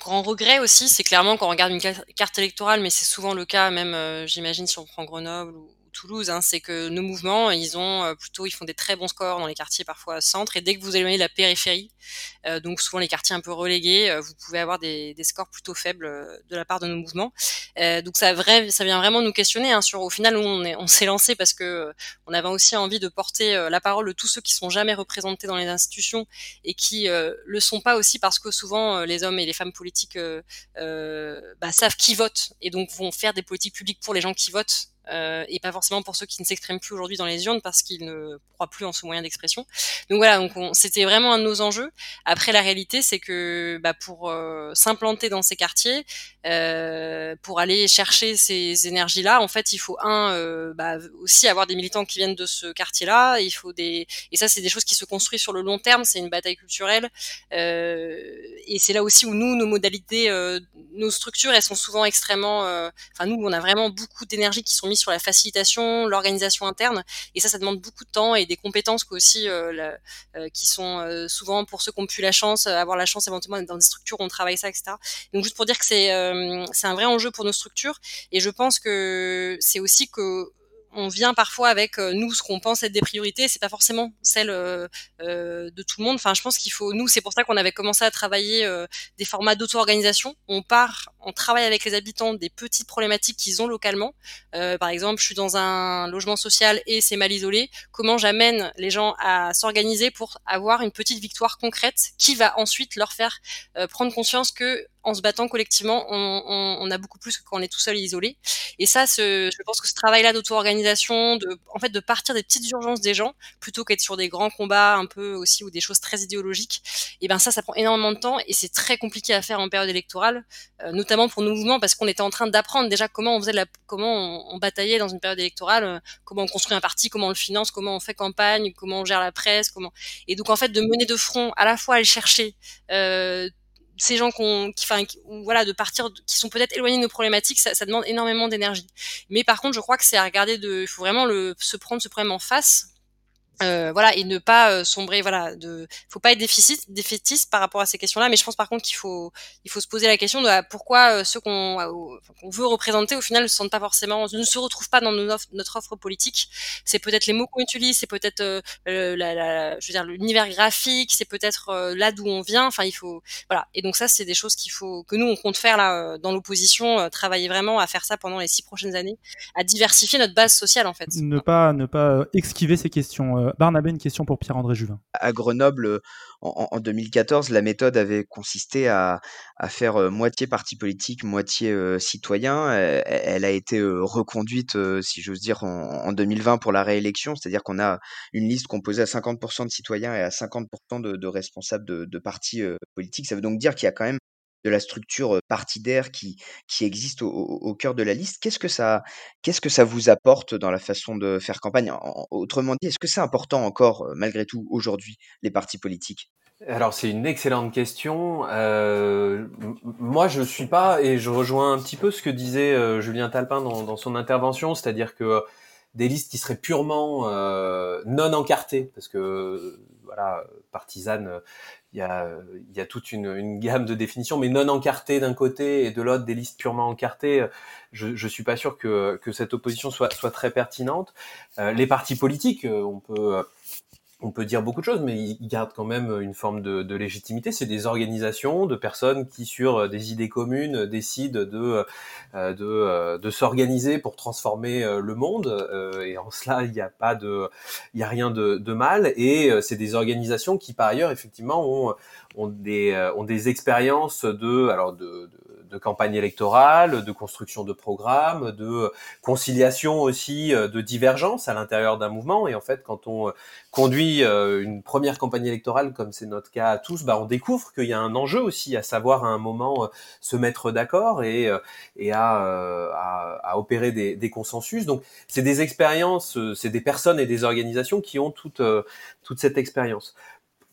grands regrets aussi. C'est clairement quand on regarde une carte électorale, mais c'est souvent le cas, même, euh, j'imagine, si on prend Grenoble ou Toulouse, hein, c'est que nos mouvements, ils ont euh, plutôt, ils font des très bons scores dans les quartiers parfois centre, et dès que vous éloignez la périphérie, euh, donc souvent les quartiers un peu relégués, euh, vous pouvez avoir des, scores plutôt faibles de la part de nos mouvements. donc ça, vient vraiment nous questionner hein, sur, au final, où on, s'est lancé parce que on avait aussi envie de porter la parole de tous ceux qui sont jamais représentés dans les institutions et qui le sont pas aussi parce que souvent les hommes et les femmes politiques bah, savent qui votent et donc vont faire des politiques publiques pour les gens qui votent et pas forcément pour ceux qui ne s'expriment plus aujourd'hui dans les urnes parce qu'ils ne croient plus en ce moyen d'expression. Donc voilà, donc c'était vraiment un de nos enjeux. Après, la réalité, c'est que bah, pour s'implanter dans ces quartiers, pour aller chercher ces énergies-là, en fait, il faut un bah, aussi avoir des militants qui viennent de ce quartier-là. Il faut des et ça, c'est des choses qui se construisent sur le long terme. C'est une bataille culturelle et c'est là aussi où nous, nos modalités, nos structures, elles sont souvent extrêmement. Enfin, nous, on a vraiment beaucoup d'énergie qui sont mises sur la facilitation, l'organisation interne, et ça, ça demande beaucoup de temps et des compétences euh, euh, qui sont euh, souvent pour ceux qui ont pu la chance, avoir la chance éventuellement d'être dans des structures où on travaille ça, etc. Donc juste pour dire que c'est un vrai enjeu pour nos structures, et je pense que c'est aussi que on vient parfois avec euh, nous ce qu'on pense être des priorités, c'est pas forcément celle euh, euh, de tout le monde. Enfin, je pense qu'il faut nous, c'est pour ça qu'on avait commencé à travailler des formats d'auto-organisation. On part, on travaille avec les habitants des petites problématiques qu'ils ont localement. par exemple, je suis dans un logement social et c'est mal isolé. Comment j'amène les gens à s'organiser pour avoir une petite victoire concrète qui va ensuite leur faire prendre conscience que en se battant collectivement, on, on, on, a beaucoup plus que on est tout seul et isolé. Et ça, ce, je pense que ce travail-là d'auto-organisation, de, en fait, de partir des petites urgences des gens, plutôt qu'être sur des grands combats un peu aussi ou des choses très idéologiques, et ben ça, ça prend énormément de temps et c'est très compliqué à faire en période électorale, euh, notamment pour nos mouvements parce qu'on était en train d'apprendre déjà comment on faisait la, comment on, bataillait dans une période électorale, euh, comment on construit un parti, comment on le finance, comment on fait campagne, comment on gère la presse, comment. Et donc en fait, de mener de front à la fois aller chercher euh, ces gens qui, enfin, voilà, de partir, qui sont peut-être éloignés de nos problématiques, ça, ça demande énormément d'énergie. Mais par contre, je crois que c'est à regarder de, il faut vraiment le, se prendre ce problème en face euh, voilà et ne pas euh, sombrer voilà de faut pas être déficit défaitiste par rapport à ces questions-là mais je pense par contre qu'il faut il faut se poser la question de ah, pourquoi euh, ceux qu'on qu'on veut représenter au final ne se sentent pas forcément ne se retrouvent pas dans notre, offre politique. C'est peut-être les mots qu'on utilise c'est peut-être la, la, je veux dire l'univers graphique c'est peut-être là d'où on vient. Enfin il faut voilà. Et donc ça c'est des choses qu'il faut que nous on compte faire là dans l'opposition travailler vraiment à faire ça pendant les six prochaines années à diversifier notre base sociale en fait. Ne pas ne pas esquiver ces questions Barnabé, une question pour Pierre-André Juvin. À Grenoble, en, 2014, la méthode avait consisté à, faire euh, moitié parti politique, moitié euh, citoyen. Elle, a été euh, reconduite, si j'ose dire, en, 2020 pour la réélection, c'est-à-dire qu'on a une liste composée à 50% de citoyens et à 50% de, responsables de partis politiques. Ça veut donc dire qu'il y a quand même de la structure partidaire qui, qui existe au, cœur de la liste. Qu'est-ce que ça, qu'est-ce que ça vous apporte dans la façon de faire campagne? Autrement dit, est-ce que c'est important encore, malgré tout, aujourd'hui, les partis politiques? Alors c'est une excellente question. Moi je suis pas et je rejoins un petit peu ce que disait Julien Talpin dans son intervention, c'est-à-dire que des listes qui seraient purement non encartées, parce que voilà partisane, il y a, y a toute une, une, gamme de définitions, mais non encartées d'un côté et de l'autre des listes purement encartées. Je, je suis pas sûr que, que cette opposition soit, soit très pertinente. Euh, les partis politiques, euh, on peut on peut dire beaucoup de choses, mais ils gardent quand même une forme de, légitimité. C'est des organisations de personnes qui, sur des idées communes, décident de euh, de, euh, s'organiser pour transformer euh, le monde. et en cela, il n'y a pas de, il y a rien de, de mal. Et c'est des organisations qui, par ailleurs, effectivement, ont ont des ont des expériences de alors de de campagne électorale, de construction de programmes, de conciliation aussi, euh, de divergence à l'intérieur d'un mouvement. Et en fait, quand on euh, conduit euh, une première campagne électorale, comme c'est notre cas à tous, bah, on découvre qu'il y a un enjeu aussi, à savoir à un moment se mettre d'accord et, à, opérer des, consensus. Donc, c'est des expériences, c'est des personnes et des organisations qui ont toute cette expérience.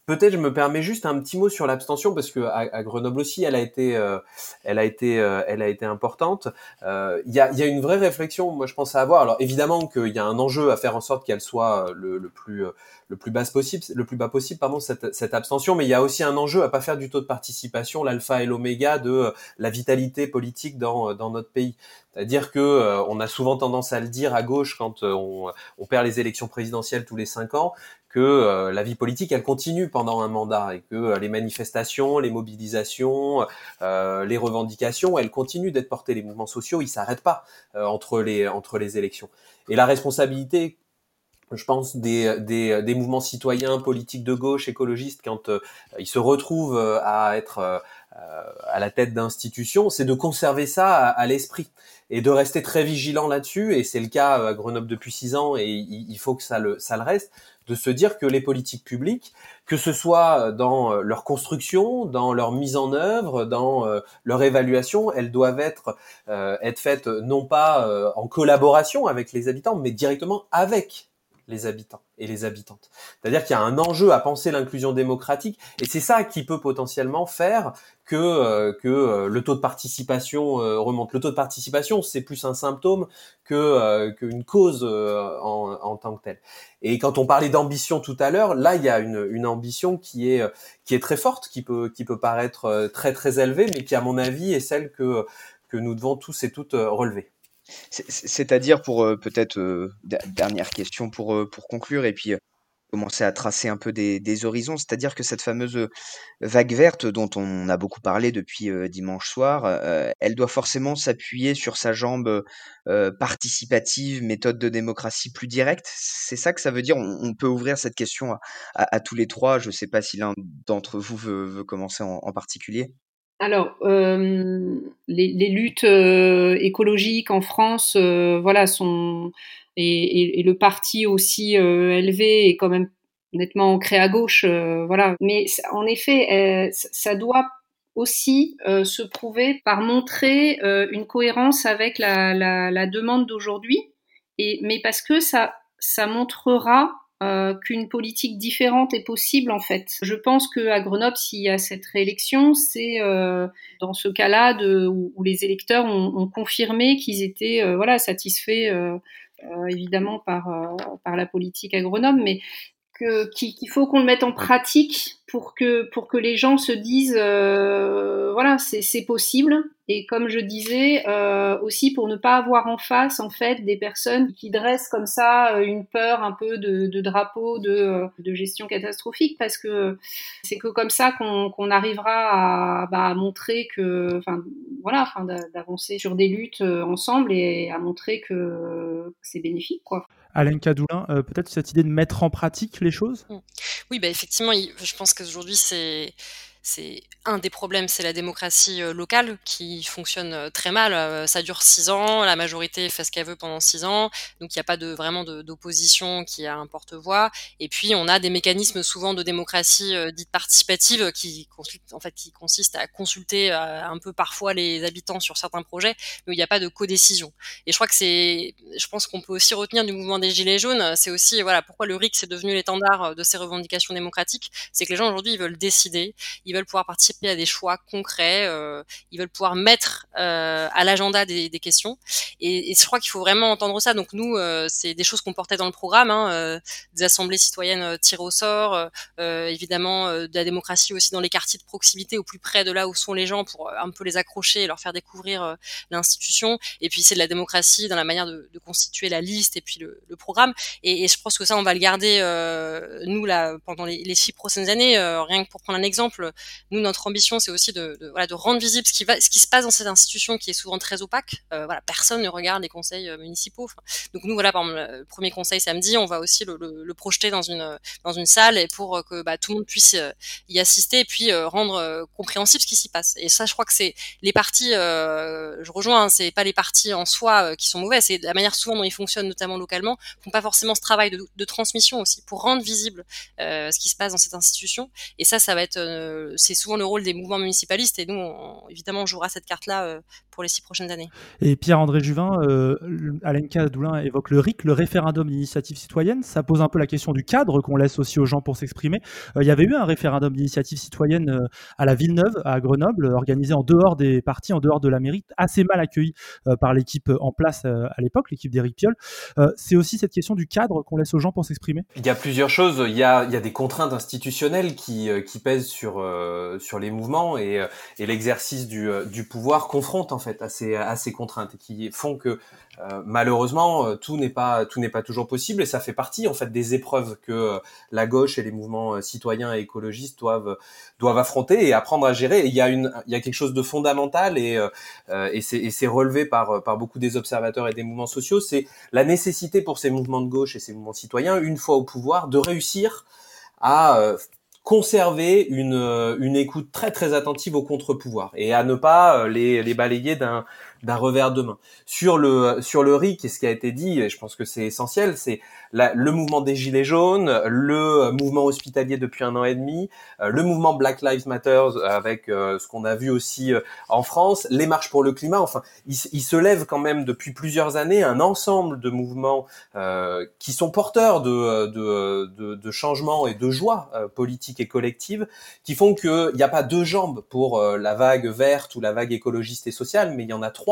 Peut-être je me permets juste un petit mot sur l'abstention parce que à, Grenoble aussi elle a été euh, elle a été euh, elle a été importante. Euh, il y, a, y, a, une vraie réflexion moi je pense à avoir. Alors évidemment qu'il y a un enjeu à faire en sorte qu'elle soit le, le, plus le plus bas possible le plus bas possible pardon cette, cette abstention mais il y a aussi un enjeu à pas faire du taux de participation l'alpha et l'oméga de la vitalité politique dans dans notre pays. C'est-à-dire que on a souvent tendance à le dire à gauche quand on, on perd les élections présidentielles tous les cinq ans, que euh, la vie politique elle continue pendant un mandat et que euh, les manifestations, les mobilisations, euh, les revendications, elles continuent d'être portées. Les mouvements sociaux, ils s'arrêtent pas entre les entre les élections. Et la responsabilité je pense, des, des, des, mouvements citoyens, politiques de gauche, écologistes, quand ils se retrouvent à être à la tête d'institutions, c'est de conserver ça à, l'esprit et de rester très vigilant là-dessus. Et c'est le cas à Grenoble depuis six ans, et il faut que ça le, ça le reste, de se dire que les politiques publiques, que ce soit dans leur construction, dans leur mise en œuvre, dans leur évaluation, elles doivent être être faites non pas en collaboration avec les habitants, mais directement avec les habitants et les habitantes. C'est-à-dire qu'il y a un enjeu à penser l'inclusion démocratique et c'est ça qui peut potentiellement faire que euh, que euh, le taux de participation euh, remonte. Le taux de participation, c'est plus un symptôme que qu'une cause en, en, tant que telle. Et quand on parlait d'ambition tout à l'heure, là il y a une, une ambition qui est qui est très forte, qui peut qui peut paraître très très élevée, mais qui à mon avis est celle que que nous devons tous et toutes relever. C'est-à-dire pour peut-être dernière question pour pour conclure et puis commencer à tracer un peu des, des horizons, c'est-à-dire que cette fameuse vague verte dont on a beaucoup parlé depuis dimanche soir, elle doit forcément s'appuyer sur sa jambe participative, méthode de démocratie plus directe. C'est ça que ça veut dire? On, peut ouvrir cette question à, tous les trois. Je ne sais pas si l'un d'entre vous veut, commencer en, en particulier. Alors, euh, les, les, luttes euh, écologiques en France, euh, voilà, sont et, et, et, le parti aussi euh, élevé est quand même nettement ancré à gauche, voilà. Mais en effet, ça doit aussi se prouver par montrer une cohérence avec la, la, la demande d'aujourd'hui, et mais parce que ça ça montrera euh, qu'une politique différente est possible en fait. Je pense que à Grenoble, s'il y a cette réélection, c'est euh, dans ce cas-là où, où, les électeurs ont, confirmé qu'ils étaient euh, voilà satisfaits euh, évidemment par par la politique à Grenoble, mais qu'il faut qu'on le mette en pratique pour que pour que les gens se disent euh, voilà c'est possible. Et comme je disais euh, aussi pour ne pas avoir en face en fait des personnes qui dressent comme ça euh, une peur un peu de, de drapeau de, de, gestion catastrophique. Parce que c'est que comme ça qu'on qu'on arrivera à, bah, à, montrer que enfin voilà enfin d'avancer sur des luttes ensemble et à montrer que c'est bénéfique quoi. Alain Cadoulin, peut-être cette idée de mettre en pratique les choses? Oui, bah effectivement, je pense qu'aujourd'hui, c'est c'est un des problèmes, c'est la démocratie locale qui fonctionne très mal. ça dure six ans, la majorité fait ce qu'elle veut pendant six ans, donc il n'y a pas de vraiment d'opposition qui a un porte-voix. Et puis on a des mécanismes souvent de démocratie dite participative qui consistent à consulter un peu parfois les habitants sur certains projets, mais il n'y a pas de codécision. Et je crois que c'est, je pense qu'on peut aussi retenir du mouvement des gilets jaunes, c'est aussi voilà pourquoi le RIC c'est devenu l'étendard de ces revendications démocratiques, c'est que les gens aujourd'hui ils veulent décider, ils veulent pouvoir participer à des choix concrets, euh, ils veulent pouvoir mettre euh, à l'agenda des, questions. Et, je crois qu'il faut vraiment entendre ça. Donc nous, euh, c'est des choses qu'on portait dans le programme, hein, des assemblées citoyennes tirées au sort, évidemment de la démocratie aussi dans les quartiers de proximité, au plus près de là où sont les gens, pour un peu les accrocher et leur faire découvrir l'institution. Et puis c'est de la démocratie dans la manière de, constituer la liste et puis le, programme. Et, je pense que ça, on va le garder nous là pendant les six prochaines années. rien que pour prendre un exemple, nous, notre ambition, c'est aussi de, voilà, de rendre visible ce qui, va, ce qui se passe dans cette institution qui est souvent très opaque. Euh, voilà, personne ne regarde les conseils euh, municipaux. donc nous, voilà, par le premier conseil samedi, on va aussi le, projeter dans une dans une salle et pour que bah, tout le monde puisse euh, y assister et puis euh, rendre compréhensible ce qui s'y passe. Et ça, je crois que c'est les partis. je rejoins, hein, c'est pas les partis en soi qui sont mauvais, c'est la manière souvent dont ils fonctionnent, notamment localement, font pas forcément ce travail de, de transmission aussi pour rendre visible ce qui se passe dans cette institution. Et ça, ça va être c'est souvent le rôle des mouvements municipalistes et nous, évidemment, on jouera cette carte-là euh, pour les six prochaines années. Et Pierre-André Juvin, euh, Alenka Doulin évoque le RIC, le référendum d'initiative citoyenne. Ça pose un peu la question du cadre qu'on laisse aussi aux gens pour s'exprimer. Euh, il y avait eu un référendum d'initiative citoyenne euh, à la Villeneuve, à Grenoble, organisé en dehors des partis, en dehors de la mairie, assez mal accueilli euh, par l'équipe en place euh, à l'époque, l'équipe d'Éric Piolle. C'est aussi cette question du cadre qu'on laisse aux gens pour s'exprimer. Il y a plusieurs choses. Il y a, il y a des contraintes institutionnelles qui, qui pèsent sur sur les mouvements et, euh, et l'exercice du, euh, du, pouvoir confronte en fait ces, à ces contraintes et qui font que euh, malheureusement tout n'est pas tout n'est pas toujours possible et ça fait partie en fait des épreuves que la gauche et les mouvements citoyens et écologistes doivent doivent affronter et apprendre à gérer. Il y a une il y a quelque chose de fondamental et et c'est relevé par par beaucoup des observateurs et des mouvements sociaux, c'est la nécessité pour ces mouvements de gauche et ces mouvements citoyens une fois au pouvoir de réussir à conserver une, une écoute très très attentive aux contre-pouvoirs et à ne pas les, les balayer d'un d'un revers de main. Sur le sur le RIC, et ce qui a été dit, et je pense que c'est essentiel, c'est le mouvement des gilets jaunes, le mouvement hospitalier depuis un an et demi, euh, le mouvement Black Lives Matter avec euh, ce qu'on a vu aussi euh, en France, les marches pour le climat. Enfin, il, se lève quand même depuis plusieurs années un ensemble de mouvements qui sont porteurs de, de, de, de changements et de joie politique et collective, qui font qu'il n'y a pas deux jambes pour la vague verte ou la vague écologiste et sociale, mais il y en a trois.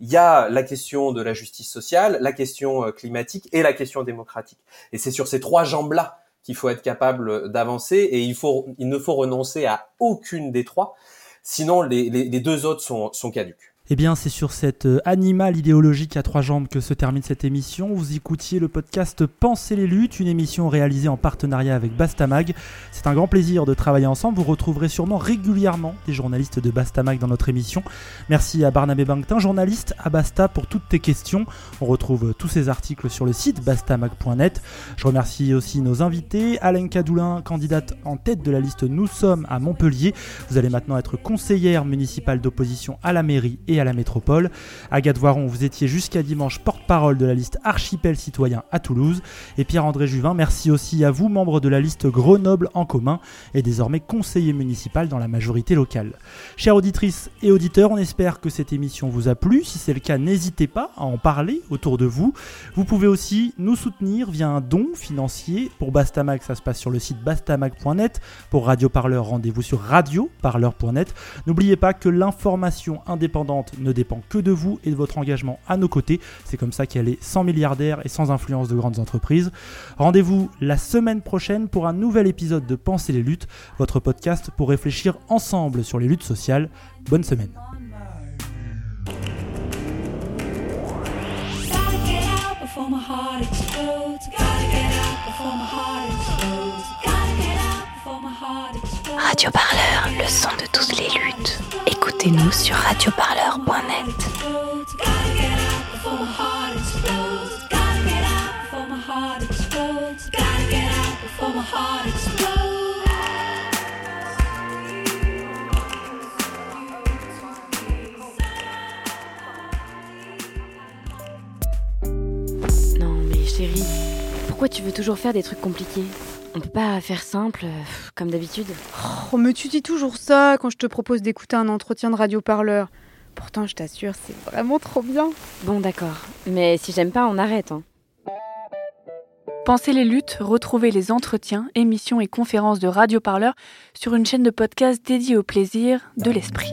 Il y a la question de la justice sociale, la question climatique et la question démocratique. Et c'est sur ces trois jambes-là qu'il faut être capable d'avancer et il, faut, il ne faut renoncer à aucune des trois, sinon les, les, deux autres sont, sont caduques. Eh bien, c'est sur cet euh, animal idéologique à trois jambes que se termine cette émission. Vous écoutiez le podcast Penser les luttes, une émission réalisée en partenariat avec Bastamag. C'est un grand plaisir de travailler ensemble. Vous retrouverez sûrement régulièrement des journalistes de Bastamag dans notre émission. Merci à Barnabé Bangtin, journaliste à Basta, pour toutes tes questions. On retrouve tous ces articles sur le site bastamag.net. Je remercie aussi nos invités. Alain Cadoulin, candidate en tête de la liste Nous sommes à Montpellier. Vous allez maintenant être conseillère municipale d'opposition à la mairie et à la métropole. Agathe Voiron, vous étiez jusqu'à dimanche porte-parole de la liste Archipel Citoyen à Toulouse. Et Pierre-André Juvin, merci aussi à vous, membre de la liste Grenoble en commun et désormais conseiller municipal dans la majorité locale. Chères auditrices et auditeurs, on espère que cette émission vous a plu. Si c'est le cas, n'hésitez pas à en parler autour de vous. Vous pouvez aussi nous soutenir via un don financier. Pour Bastamag, ça se passe sur le site bastamag.net. Pour Radio Parleur, rendez-vous sur radioparleur.net. N'oubliez pas que l'information indépendante ne dépend que de vous et de votre engagement à nos côtés. C'est comme ça qu'elle est sans milliardaire et sans influence de grandes entreprises. Rendez-vous la semaine prochaine pour un nouvel épisode de Penser les luttes, votre podcast pour réfléchir ensemble sur les luttes sociales. Bonne semaine. Radio Parleur, le son de toutes les luttes. Écoutez-nous sur radioparleur.net. Non mais chérie, pourquoi tu veux toujours faire des trucs compliqués? On peut pas faire simple, euh, comme d'habitude Oh, mais tu dis toujours ça quand je te propose d'écouter un entretien de radio-parleur. Pourtant, je t'assure, c'est vraiment trop bien. Bon, d'accord. Mais si j'aime pas, on arrête. Hein. Pensez les luttes, retrouvez les entretiens, émissions et conférences de radio-parleur sur une chaîne de podcast dédiée au plaisir de l'esprit.